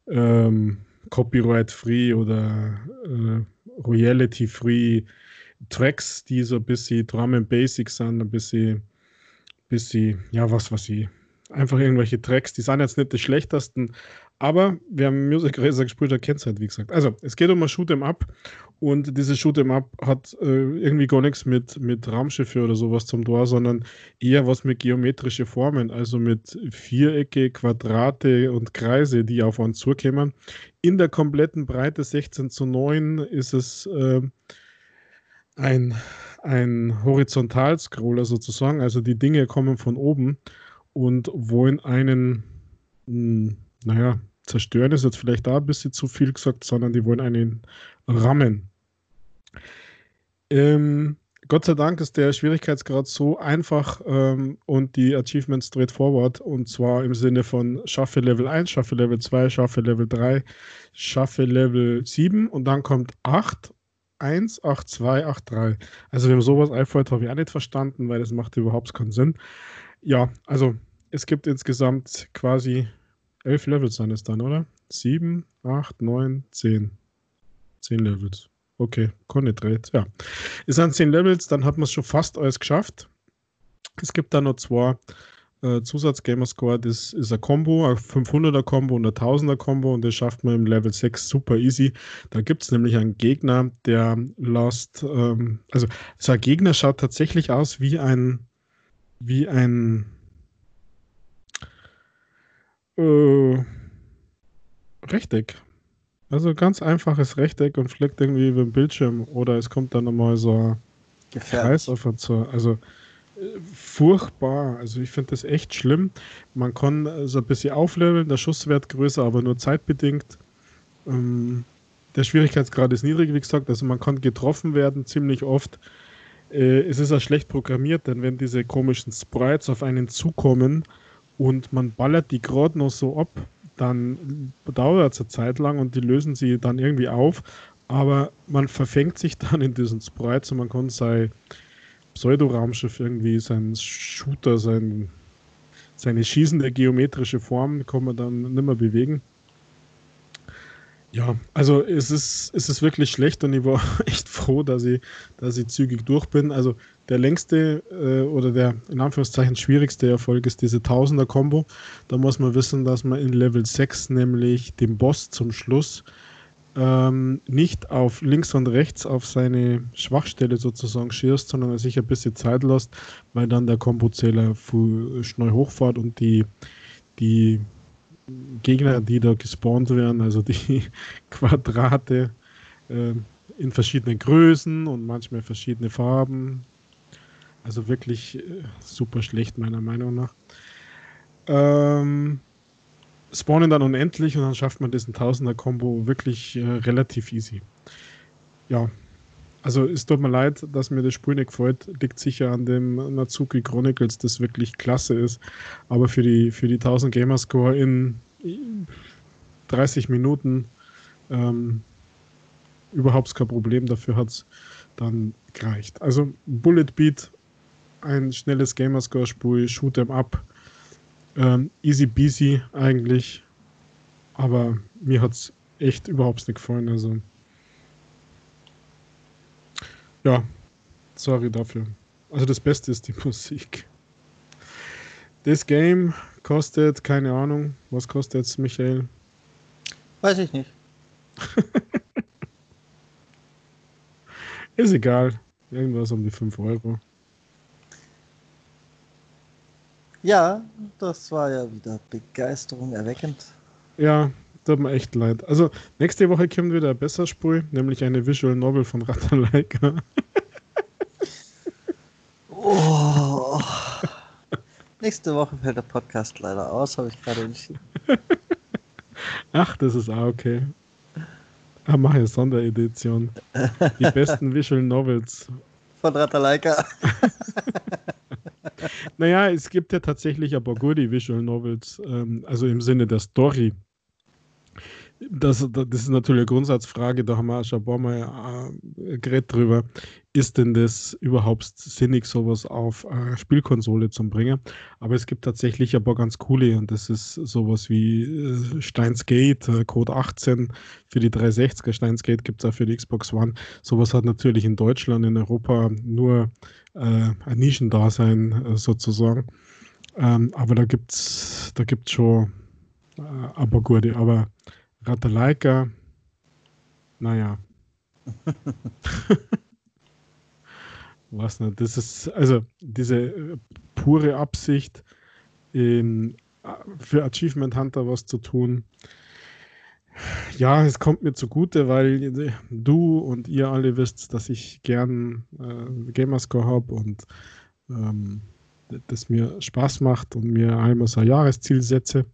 ähm, Copyright-free oder äh, Royalty-free Tracks, die so ein bisschen Drum and Basic sind, ein bisschen, bisschen ja, was, was ich einfach irgendwelche Tracks, die sind jetzt nicht die schlechtesten, aber wer Music Racer gespielt hat, kennt halt, wie gesagt. Also, es geht um ein Shoot'em Up und dieses Shoot'em Up hat äh, irgendwie gar nichts mit, mit Raumschiffe oder sowas zum Tor, sondern eher was mit geometrischen Formen, also mit Vierecke, Quadrate und Kreise, die auf uns zukommen. In der kompletten Breite 16 zu 9 ist es äh, ein, ein Horizontalscroller sozusagen, also die Dinge kommen von oben und wollen einen, mh, hm, naja, zerstören ist jetzt vielleicht da ein bisschen zu viel gesagt, sondern die wollen einen rammen. Ähm, Gott sei Dank ist der Schwierigkeitsgrad so einfach ähm, und die Achievements straightforward und zwar im Sinne von schaffe Level 1, schaffe Level 2, schaffe Level 3, schaffe Level 7 und dann kommt 8, 1, 8, 2, 8, 3. Also wenn sowas einfällt, habe ich auch nicht verstanden, weil das macht überhaupt keinen Sinn. Ja, also es gibt insgesamt quasi elf Levels sind es dann, oder? Sieben, acht, neun, zehn. Zehn Levels. Okay, Connetrate, ja. Es sind zehn Levels, dann hat man es schon fast alles geschafft. Es gibt da noch zwei äh, Zusatz-Gamerscore, das ist ein Combo, ein 500er Combo und ein 1000er Combo und das schafft man im Level 6 super easy. Da gibt es nämlich einen Gegner, der Last, ähm, also so ein Gegner schaut tatsächlich aus wie ein, wie ein, äh, Rechteck. Also ganz einfaches Rechteck und fleckt irgendwie über den Bildschirm oder es kommt dann nochmal so ein Kreis auf und so. Also äh, furchtbar. Also ich finde das echt schlimm. Man kann so ein bisschen aufleveln, der Schusswert größer, aber nur zeitbedingt. Ähm, der Schwierigkeitsgrad ist niedrig, wie gesagt. Also man kann getroffen werden ziemlich oft. Äh, es ist auch schlecht programmiert, denn wenn diese komischen Sprites auf einen zukommen und man ballert die gerade noch so ab, dann dauert es eine Zeit lang und die lösen sie dann irgendwie auf, aber man verfängt sich dann in diesen Sprites und man kann sein Pseudoraumschiff irgendwie, sein Shooter, sein, seine schießende geometrische Form kann man dann nicht mehr bewegen. Ja, also es ist, es ist wirklich schlecht und ich war echt froh, dass ich, dass ich zügig durch bin. Also der längste äh, oder der in Anführungszeichen schwierigste Erfolg ist diese Tausender-Kombo. Da muss man wissen, dass man in Level 6 nämlich den Boss zum Schluss ähm, nicht auf links und rechts auf seine Schwachstelle sozusagen schießt, sondern sich ein bisschen Zeit lässt, weil dann der Kombozähler schnell hochfährt und die, die Gegner, die da gespawnt werden, also die Quadrate äh, in verschiedenen Größen und manchmal verschiedene Farben. Also wirklich äh, super schlecht, meiner Meinung nach. Ähm, spawnen dann unendlich und dann schafft man diesen Tausender-Kombo wirklich äh, relativ easy. Ja, also es tut mir leid, dass mir das Spiel nicht gefällt. Liegt sicher an dem Natsuki Chronicles, das wirklich klasse ist. Aber für die, für die 1000 Gamerscore in 30 Minuten ähm, überhaupt kein Problem. Dafür hat es dann gereicht. Also Bullet Beat, ein schnelles Gamerscore-Spiel, Shoot 'em Up. Ähm, easy peasy eigentlich. Aber mir hat es echt überhaupt nicht gefallen. Also ja, sorry dafür. Also das Beste ist die Musik. Das Game kostet, keine Ahnung, was kostet es, Michael? Weiß ich nicht. ist egal. Irgendwas um die 5 Euro. Ja, das war ja wieder Begeisterung erweckend. Ja, tut mir echt leid. Also, nächste Woche kommt wieder ein besser Spiel, nämlich eine Visual Novel von Ratalaika. oh. Nächste Woche fällt der Podcast leider aus, habe ich gerade entschieden. Ach, das ist auch okay. Ah, mach eine Sonderedition. Die besten Visual Novels. Von Ratalaika. naja, es gibt ja tatsächlich aber gute Visual Novels, ähm, also im Sinne der Story. Das, das ist natürlich eine Grundsatzfrage, da haben wir schon ein paar Mal äh, geredet drüber. Ist denn das überhaupt sinnig, sowas auf äh, Spielkonsole zu bringen? Aber es gibt tatsächlich ein paar ganz coole und das ist sowas wie äh, Steins Gate, äh, Code 18 für die 360er. Steins Gate gibt es auch für die Xbox One. Sowas hat natürlich in Deutschland, in Europa nur ein Nischendasein sozusagen. Ähm, aber da gibt's, da gibt's schon äh, aber gute. Aber Ratalaika, naja. Was nicht. Das ist also diese äh, pure Absicht, in, äh, für Achievement Hunter was zu tun. Ja, es kommt mir zugute, weil du und ihr alle wisst, dass ich gern äh, Gamerscore habe und ähm, das mir Spaß macht und mir einmal so ein Jahresziel setze.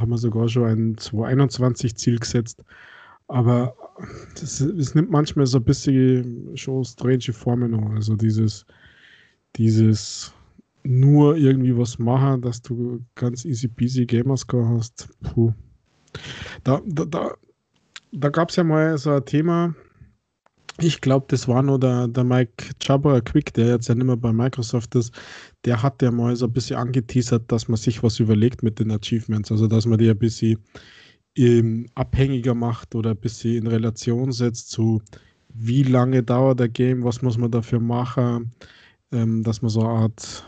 Haben wir sogar schon ein 2021-Ziel gesetzt. Aber es nimmt manchmal so ein bisschen schon strange Formen an. Also dieses, dieses nur irgendwie was machen, dass du ganz easy peasy Gamerscore hast. Puh. Da, da, da, da gab es ja mal so ein Thema, ich glaube, das war nur der, der Mike Chabra Quick, der jetzt ja nicht mehr bei Microsoft ist. Der hat ja mal so ein bisschen angeteasert, dass man sich was überlegt mit den Achievements. Also, dass man die ein bisschen ähm, abhängiger macht oder ein bisschen in Relation setzt zu, wie lange dauert der Game, was muss man dafür machen, ähm, dass man so eine Art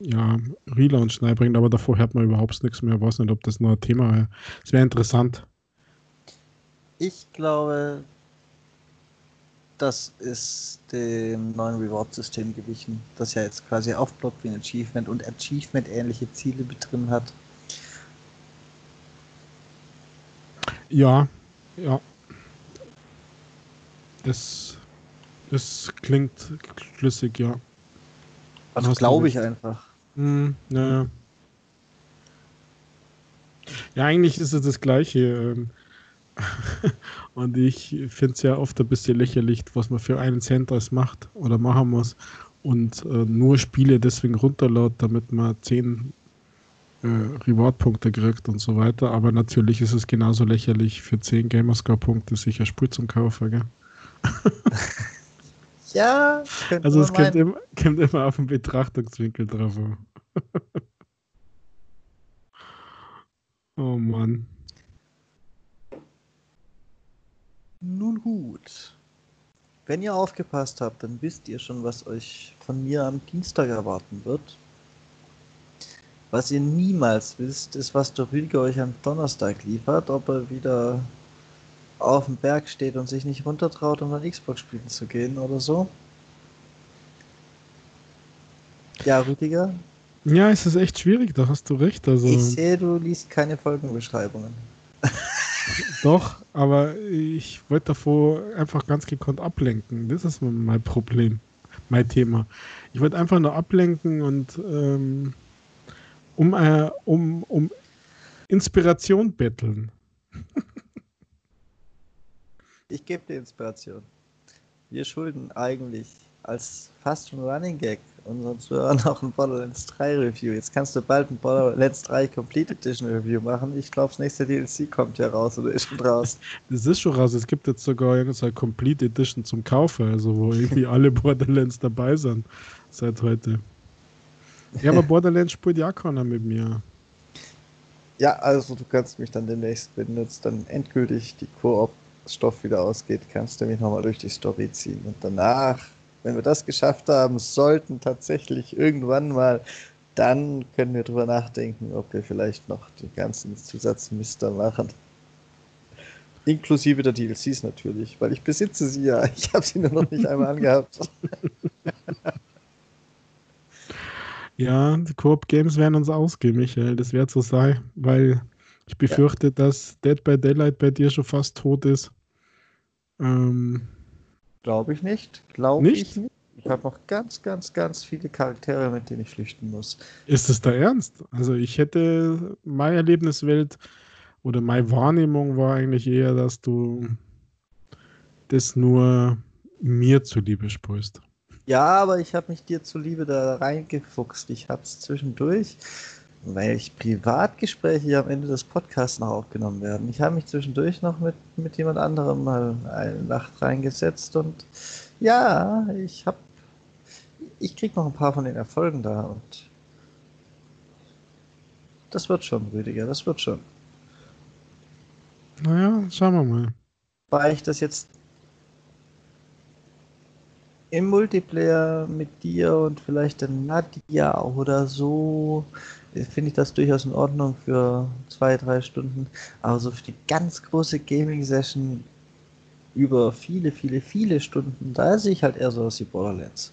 ja, Relaunch bringt. Aber davor hört man überhaupt nichts mehr. Weiß nicht, ob das noch ein Thema wäre. Es wäre interessant. Ich glaube, das ist dem neuen Reward-System gewichen, das ja jetzt quasi aufploppt wie ein Achievement und Achievement-ähnliche Ziele mit drin hat. Ja, ja. Das, das klingt schlüssig, ja. Also glaube ich einfach. Hm, ja. ja, eigentlich ist es das Gleiche. Und ich finde es ja oft ein bisschen lächerlich, was man für einen Cent als macht oder machen muss und äh, nur Spiele deswegen runterlädt, damit man 10 äh, Reward-Punkte kriegt und so weiter. Aber natürlich ist es genauso lächerlich, für 10 Gamerscore-Punkte sich ein Spiel zum Kaufen, gell? ja, also es kommt immer, kommt immer auf den Betrachtungswinkel drauf. oh Mann. Nun gut. Wenn ihr aufgepasst habt, dann wisst ihr schon, was euch von mir am Dienstag erwarten wird. Was ihr niemals wisst, ist, was der Rüdiger euch am Donnerstag liefert, ob er wieder auf dem Berg steht und sich nicht runtertraut, um dann Xbox spielen zu gehen oder so. Ja, Rüdiger? Ja, es ist echt schwierig, da hast du recht. Also... Ich sehe, du liest keine Folgenbeschreibungen. Doch, aber ich wollte davor einfach ganz gekonnt ablenken. Das ist mein Problem, mein Thema. Ich wollte einfach nur ablenken und ähm, um, äh, um, um Inspiration betteln. ich gebe dir Inspiration. Wir schulden eigentlich als fast schon Running Gag unseren Zuhörern noch ein Borderlands 3 Review. Jetzt kannst du bald ein Borderlands 3 Complete Edition Review machen. Ich glaube, das nächste DLC kommt ja raus oder ist schon raus. Das ist schon raus. Es gibt jetzt sogar eine Complete Edition zum Kaufen, also wo irgendwie alle Borderlands dabei sind seit heute. Ja, aber Borderlands spielt ja keiner mit mir. Ja, also du kannst mich dann demnächst, wenn jetzt dann endgültig die Koop-Stoff wieder ausgeht, kannst du mich nochmal durch die Story ziehen und danach wenn wir das geschafft haben sollten, tatsächlich irgendwann mal, dann können wir drüber nachdenken, ob wir vielleicht noch die ganzen Zusatzmister machen. Inklusive der DLCs natürlich, weil ich besitze sie ja. Ich habe sie nur noch nicht einmal angehabt. Ja, die Coop Games werden uns ausgehen, Michael. Das wird so sein, weil ich befürchte, ja. dass Dead by Daylight bei dir schon fast tot ist. Ähm, Glaube ich nicht. Glaube ich nicht. Ich habe noch ganz, ganz, ganz viele Charaktere, mit denen ich flüchten muss. Ist das der Ernst? Also ich hätte meine Erlebniswelt oder meine Wahrnehmung war eigentlich eher, dass du das nur mir zuliebe sprühst. Ja, aber ich habe mich dir zuliebe da reingefuchst. Ich habe es zwischendurch weil ich Privatgespräche am Ende des Podcasts noch aufgenommen werden. Ich habe mich zwischendurch noch mit, mit jemand anderem mal eine Nacht reingesetzt und ja, ich habe, ich krieg noch ein paar von den Erfolgen da und das wird schon, Rüdiger, das wird schon. Naja, schauen wir mal. Weil ich das jetzt im Multiplayer mit dir und vielleicht der Nadia oder so, finde ich das durchaus in Ordnung für zwei, drei Stunden. Aber so für die ganz große Gaming-Session über viele, viele, viele Stunden, da sehe ich halt eher so aus wie Borderlands.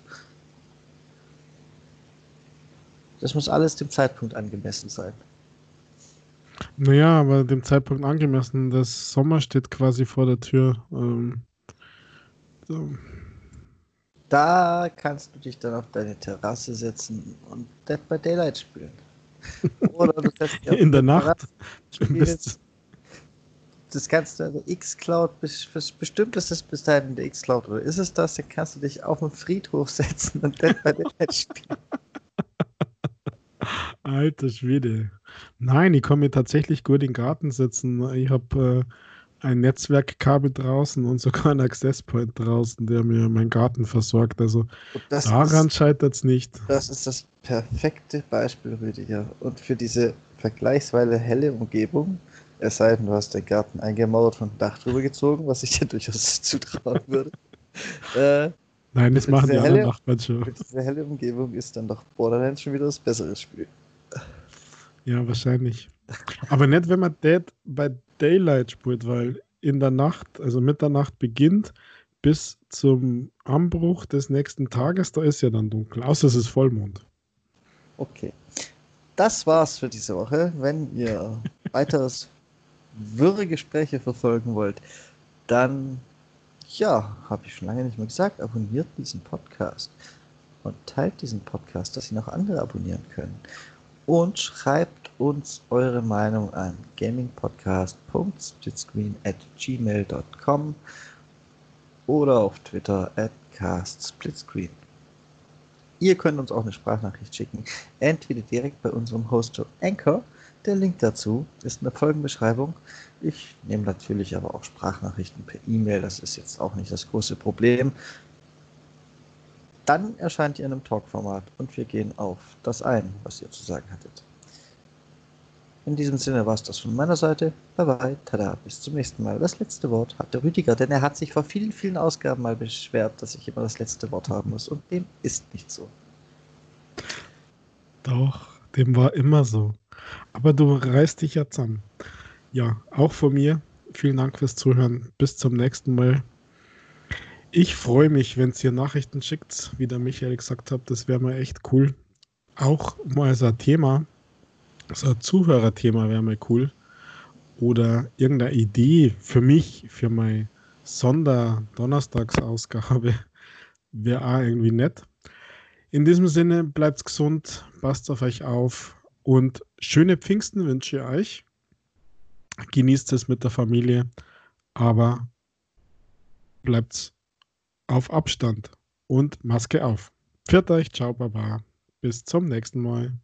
Das muss alles dem Zeitpunkt angemessen sein. Naja, aber dem Zeitpunkt angemessen, das Sommer steht quasi vor der Tür. Ähm, so. Da kannst du dich dann auf deine Terrasse setzen und Dead by Daylight spielen. Oder du setzt dich in der Nacht. Das kannst du in der X-Cloud, bestimmt ist es bis dahin in der X-Cloud, oder ist es das, dann kannst du dich auf den Friedhof setzen und Dead by Daylight spielen. Alter Schwede. Nein, ich kann mir tatsächlich gut in den Garten setzen. Ich habe äh, ein Netzwerkkabel draußen und sogar einen Access Point draußen, der mir meinen Garten versorgt. Also daran scheitert es nicht. Das ist das perfekte Beispiel, Rüdiger. Und für diese vergleichsweise helle Umgebung, es sei denn, du hast den Garten eingemauert und ein Dach drüber gezogen, was ich dir durchaus zutrauen würde. äh, Nein, das machen die helle, anderen Nachbarn schon. Diese helle Umgebung ist dann doch Borderlands schon wieder das bessere Spiel. Ja, wahrscheinlich. Aber nicht, wenn man Dead bei Daylight spielt, weil in der Nacht, also Mitternacht beginnt bis zum Anbruch des nächsten Tages, da ist ja dann dunkel, außer es ist Vollmond. Okay. Das war's für diese Woche. Wenn ihr weiteres wirre Gespräche verfolgen wollt, dann ja, habe ich schon lange nicht mehr gesagt, abonniert diesen Podcast und teilt diesen Podcast, dass ihn auch andere abonnieren können. Und schreibt uns eure Meinung an gamingpodcast.splitscreen at gmail.com oder auf Twitter at castsplitscreen. Ihr könnt uns auch eine Sprachnachricht schicken, entweder direkt bei unserem Hoster Anchor der Link dazu ist in der Folgenbeschreibung. Ich nehme natürlich aber auch Sprachnachrichten per E-Mail, das ist jetzt auch nicht das große Problem. Dann erscheint ihr in einem Talk-Format und wir gehen auf das ein, was ihr zu sagen hattet. In diesem Sinne war es das von meiner Seite. Bye bye, tada, bis zum nächsten Mal. Das letzte Wort hat der Rüdiger, denn er hat sich vor vielen, vielen Ausgaben mal beschwert, dass ich immer das letzte Wort haben muss und dem ist nicht so. Doch, dem war immer so. Aber du reißt dich ja zusammen. Ja, auch von mir. Vielen Dank fürs Zuhören. Bis zum nächsten Mal. Ich freue mich, wenn es hier Nachrichten schickt, wie der Michael gesagt hat. Das wäre mal echt cool. Auch mal so ein Thema, so ein Zuhörerthema wäre mal cool. Oder irgendeine Idee für mich, für meine Sonder-Donnerstagsausgabe wäre auch irgendwie nett. In diesem Sinne, bleibt gesund, passt auf euch auf und schöne Pfingsten wünsche ich euch. Genießt es mit der Familie, aber bleibt auf Abstand und Maske auf. Pfiat euch, ciao, baba. Bis zum nächsten Mal.